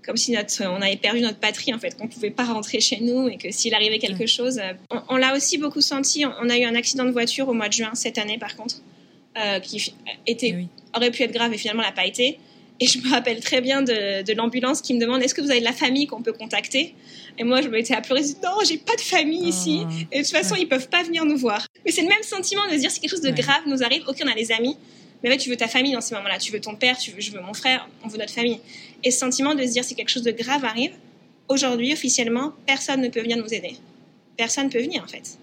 comme si notre, on avait perdu notre patrie en fait, qu'on pouvait pas rentrer chez nous et que s'il arrivait quelque chose, on, l'a aussi beaucoup senti. On a eu un accident de voiture au mois de juin cette année par contre, qui était ah aurait pu être grave et finalement n'a pas été. Et je me rappelle très bien de, de l'ambulance qui me demande est-ce que vous avez de la famille qu'on peut contacter? Et moi, je m'étais à pleurer, non, j'ai pas de famille ici. Ah. Et de toute façon, ils peuvent pas venir nous voir. Mais c'est le même sentiment de dire si quelque chose de grave nous arrive, ok, on a des amis, mais fait, tu veux ta famille dans ces moments-là. Tu veux ton père, tu veux, je veux mon frère, on veut notre famille. Et ce sentiment de se dire si quelque chose de grave arrive, aujourd'hui, officiellement, personne ne peut venir nous aider. Personne ne peut venir, en fait.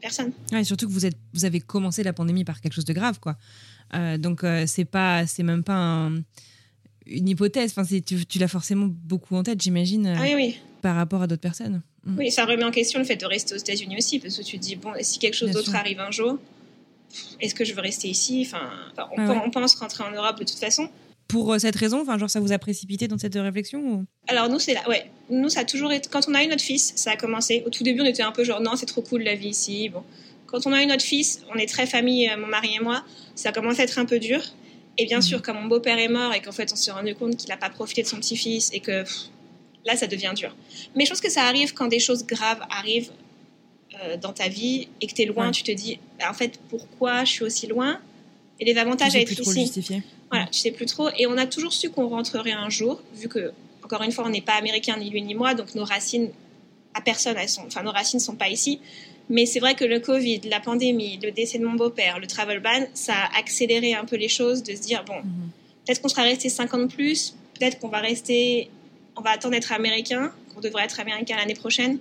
Personne. Ouais, surtout que vous, êtes, vous avez commencé la pandémie par quelque chose de grave, quoi. Euh, donc, euh, c'est pas, c'est même pas un une hypothèse. Enfin, tu, tu l'as forcément beaucoup en tête, j'imagine, euh, oui, oui. par rapport à d'autres personnes. Mm. Oui, ça remet en question le fait de rester aux États-Unis aussi, parce que tu te dis, bon, si quelque chose d'autre arrive un jour, est-ce que je veux rester ici? Enfin, on, pense rentrer en Europe de toute façon. Pour euh, cette raison, enfin, genre, ça vous a précipité dans cette réflexion Alors, nous, c'est là, ouais. Nous, ça a toujours été. Quand on a eu notre fils, ça a commencé. Au tout début, on était un peu genre, non, c'est trop cool la vie ici. Bon. Quand on a eu notre fils, on est très famille, euh, mon mari et moi, ça a commencé à être un peu dur. Et bien sûr, quand mon beau-père est mort et qu'en fait on s'est rendu compte qu'il n'a pas profité de son petit-fils et que là ça devient dur. Mais je pense que ça arrive quand des choses graves arrivent euh, dans ta vie et que tu es loin, tu te dis bah, en fait pourquoi je suis aussi loin? Et les avantages à être ici. Voilà, tu sais plus trop. Et on a toujours su qu'on rentrerait un jour, vu que encore une fois on n'est pas américain ni lui ni moi, donc nos racines à personne, elles sont, enfin nos racines sont pas ici. Mais c'est vrai que le Covid, la pandémie, le décès de mon beau-père, le travel ban, ça a accéléré un peu les choses, de se dire, bon, mhm. peut-être qu'on sera resté 50 plus, peut-être qu'on va rester, on va attendre d'être américain, qu'on devrait être américain l'année prochaine.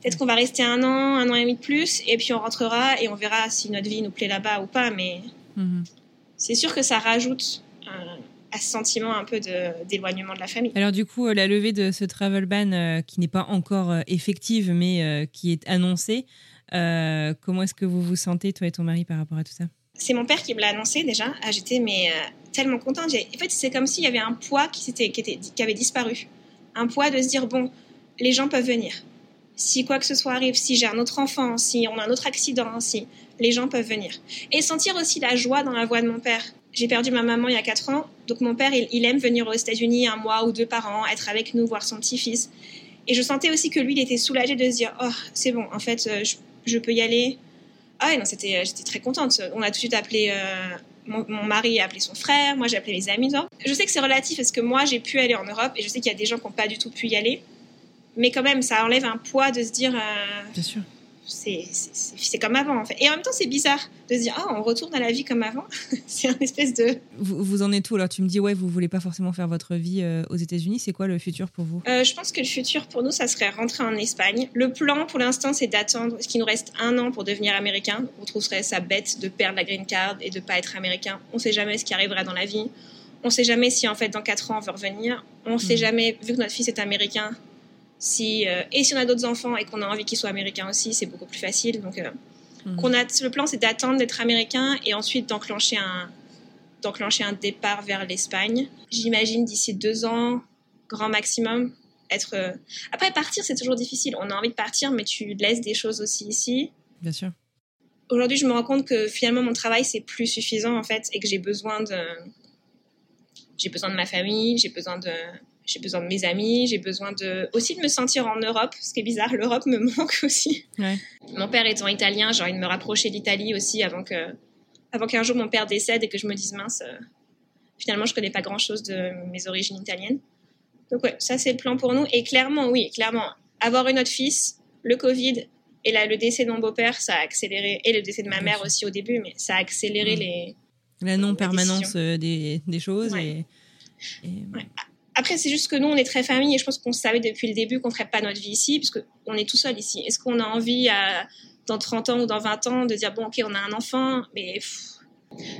Peut-être qu'on va rester un an, un an et demi de plus, et puis on rentrera et on verra si notre vie nous plaît là-bas ou pas. Mais mhm. c'est sûr que ça rajoute à ce sentiment un peu d'éloignement de, la famille. Alors du coup, euh, la levée de ce travel ban euh, qui n'est pas encore euh, effective, mais qui est annoncée, euh, comment est-ce que vous vous sentez, toi et ton mari, par rapport à tout ça? C'est mon père qui me l'a annoncé déjà. Ah, j'étais mais tellement contente. En fait, c'est comme s'il y avait un poids qui, qui, était, qui avait disparu. Un poids de se dire bon, les gens peuvent venir. Si quoi que ce soit arrive, si j'ai un autre enfant, si on a un autre accident, si les gens peuvent venir. Et sentir aussi la joie dans la voix de mon père. J'ai perdu ma maman il y a 4 ans, donc mon père, il, aime venir aux États-Unis un mois ou deux par an, être avec nous, voir son petit-fils. Et je sentais aussi que lui, il était soulagé de se dire, oh, c'est bon, en fait, euh, je, je peux y aller. Ah ouais, non, c'était, euh, j'étais très contente. On a tout de suite appelé, euh, mon, mari a appelé son frère, moi j'ai appelé mes amis. Je sais que c'est relatif parce que moi j'ai pu aller en Europe et je sais qu'il y a des gens qui n'ont pas du tout pu y aller. Mais quand même, ça enlève un poids de se dire. Bien sûr c'est comme avant en fait. Et en même temps, c'est bizarre de se dire ah on retourne à la vie comme avant. c'est un espèce de. Vous, vous, en êtes où alors? Tu me dis ouais vous voulez pas forcément faire votre vie euh, aux États-Unis. C'est quoi le futur pour vous? Euh, Je pense que le futur pour nous ça serait rentrer en Espagne. Le plan pour l'instant c'est d'attendre ce qu'il nous reste un an pour devenir américain. On trouverait ça bête de perdre la green card et de pas être américain. On sait jamais ce qui arrivera dans la vie. On sait jamais si en fait dans quatre ans on veut revenir. On sait hmm. jamais vu que notre fils est américain si, euh, et si on a d'autres enfants et qu'on a envie qu'ils soient américains aussi, c'est beaucoup plus facile. Donc, euh, qu'on a, le plan, c'est d'attendre d'être américain et ensuite d'enclencher un, d'enclencher un départ vers l'Espagne. J'imagine d'ici deux ans, grand maximum, être. Euh, après, partir, c'est toujours difficile. On a envie de partir, mais tu laisses des choses aussi ici. Bien sûr. Aujourd'hui, je me rends compte que finalement, mon travail, c'est plus suffisant, en fait, et que j'ai besoin de. J'ai besoin de ma famille, j'ai besoin de j'ai besoin de mes amis, j'ai besoin de aussi de me sentir en Europe, ce qui est bizarre, l'Europe me manque aussi. Mon père étant italien, j'ai envie de me rapprocher d'Italie aussi avant que avant qu'un jour mon père décède et que je me dise mince, euh, finalement je connais pas grand chose de mes origines italiennes. Donc ouais, ça c'est le plan pour nous. Et clairement, oui, clairement, avoir une autre fils, le Covid et là, le décès de mon beau-père, ça a accéléré, et le décès de ma mère aussi au début, mais ça a accéléré les. La non-permanence euh, des, des, choses. Et, Après, c'est juste que nous, on est très famille et je pense qu'on savait depuis le début qu'on ne ferait pas notre vie ici, parce qu'on est tout seul ici. Est-ce qu'on a envie, à, dans 30 ans ou dans 20 ans, de dire, bon, ok, on a un enfant, mais.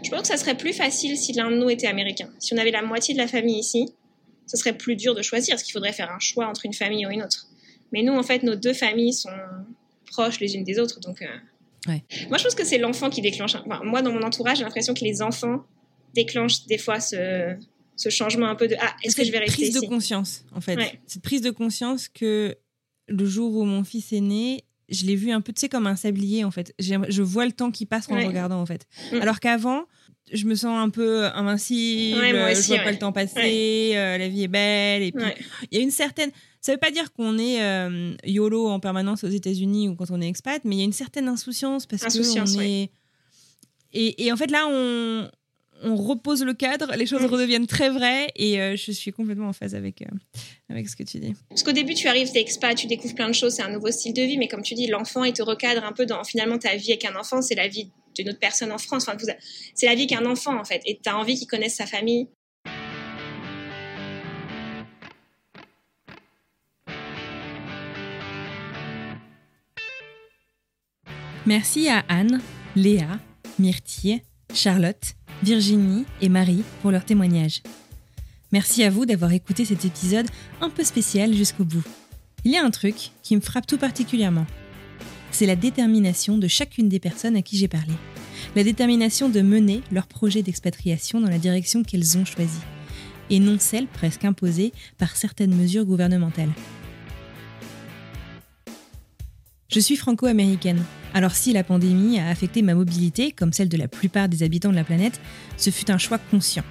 je pense que ça serait plus facile si l'un de nous était américain. Si on avait la moitié de la famille ici, ce serait plus dur de choisir, parce qu'il faudrait faire un choix entre une famille ou une autre. Mais nous, en fait, nos deux familles sont proches les unes des autres. Donc, euh, moi, je pense que c'est l'enfant qui déclenche. moi, dans mon entourage, j'ai l'impression que les enfants déclenchent des fois ce, ce changement un peu de ah, est-ce que je vais rester prise de conscience, en fait. Cette prise de conscience que le jour où mon fils est né, je l'ai vu un peu, tu sais, comme un sablier, en fait. Je vois le temps qui passe en regardant, en fait. Mm. Alors qu'avant, je me sens un peu invincible, je vois pas le temps passer, euh, la vie est belle, et puis il y a une certaine ça veut pas dire qu'on est euh, YOLO en permanence aux États-Unis ou quand on est expat, mais il y a une certaine insouciance parce que on est. Et, et, en fait, là, on, on repose le cadre, les choses redeviennent très vraies et euh, je suis complètement en phase avec, euh, avec ce que tu dis. Parce qu'au début, tu arrives, t'es expat, tu découvres plein de choses, c'est un nouveau style de vie, mais comme tu dis, l'enfant, il te recadre un peu dans finalement ta vie avec un enfant, c'est la vie d'une autre personne en France. Enfin, c'est la vie qu'un enfant en fait. Et tu as envie qu'il connaisse sa famille, Merci à Anne, Léa, Myrtille, Charlotte, Virginie et Marie pour leur témoignage. Merci à vous d'avoir écouté cet épisode un peu spécial jusqu'au bout. Il y a un truc qui me frappe tout particulièrement. C'est la détermination de chacune des personnes à qui j'ai parlé. La détermination de mener leur projet d'expatriation dans la direction qu'elles ont choisie, et non celle presque imposée par certaines mesures gouvernementales. Je suis franco-américaine, alors si la pandémie a affecté ma mobilité, comme celle de la plupart des habitants de la planète, ce fut un choix conscient.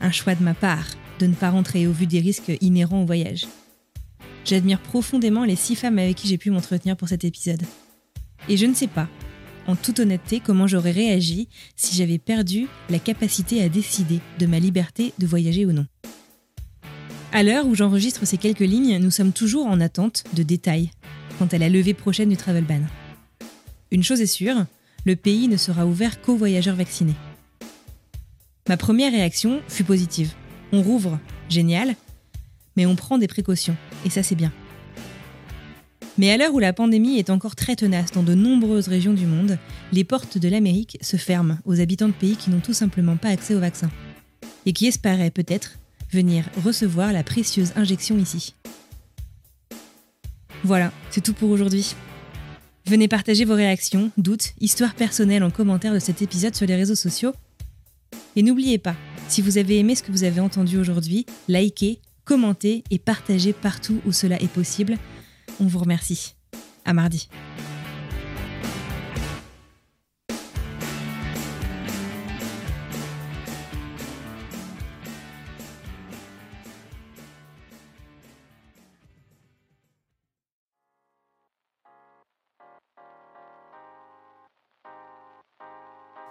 Un choix de ma part de ne pas rentrer au vu des risques inhérents au voyage. J'admire profondément les six femmes avec qui j'ai pu m'entretenir pour cet épisode. Et je ne sais pas, en toute honnêteté, comment j'aurais réagi si j'avais perdu la capacité à décider de ma liberté de voyager ou non. À l'heure où j'enregistre ces quelques lignes, nous sommes toujours en attente de détails quant à la levée prochaine du travel ban. Une chose est sûre, le pays ne sera ouvert qu'aux voyageurs vaccinés. Ma première réaction fut positive. On rouvre, génial, mais on prend des précautions, et ça c'est bien. Mais à l'heure où la pandémie est encore très tenace dans de nombreuses régions du monde, les portes de l'Amérique se ferment aux habitants de pays qui n'ont tout simplement pas accès au vaccin, et qui espéraient peut-être venir recevoir la précieuse injection ici. Voilà, c'est tout pour aujourd'hui. Venez partager vos réactions, doutes, histoires personnelles en commentaire de cet épisode sur les réseaux sociaux. Et n'oubliez pas, si vous avez aimé ce que vous avez entendu aujourd'hui, likez, commentez et partagez partout où cela est possible. On vous remercie. À mardi.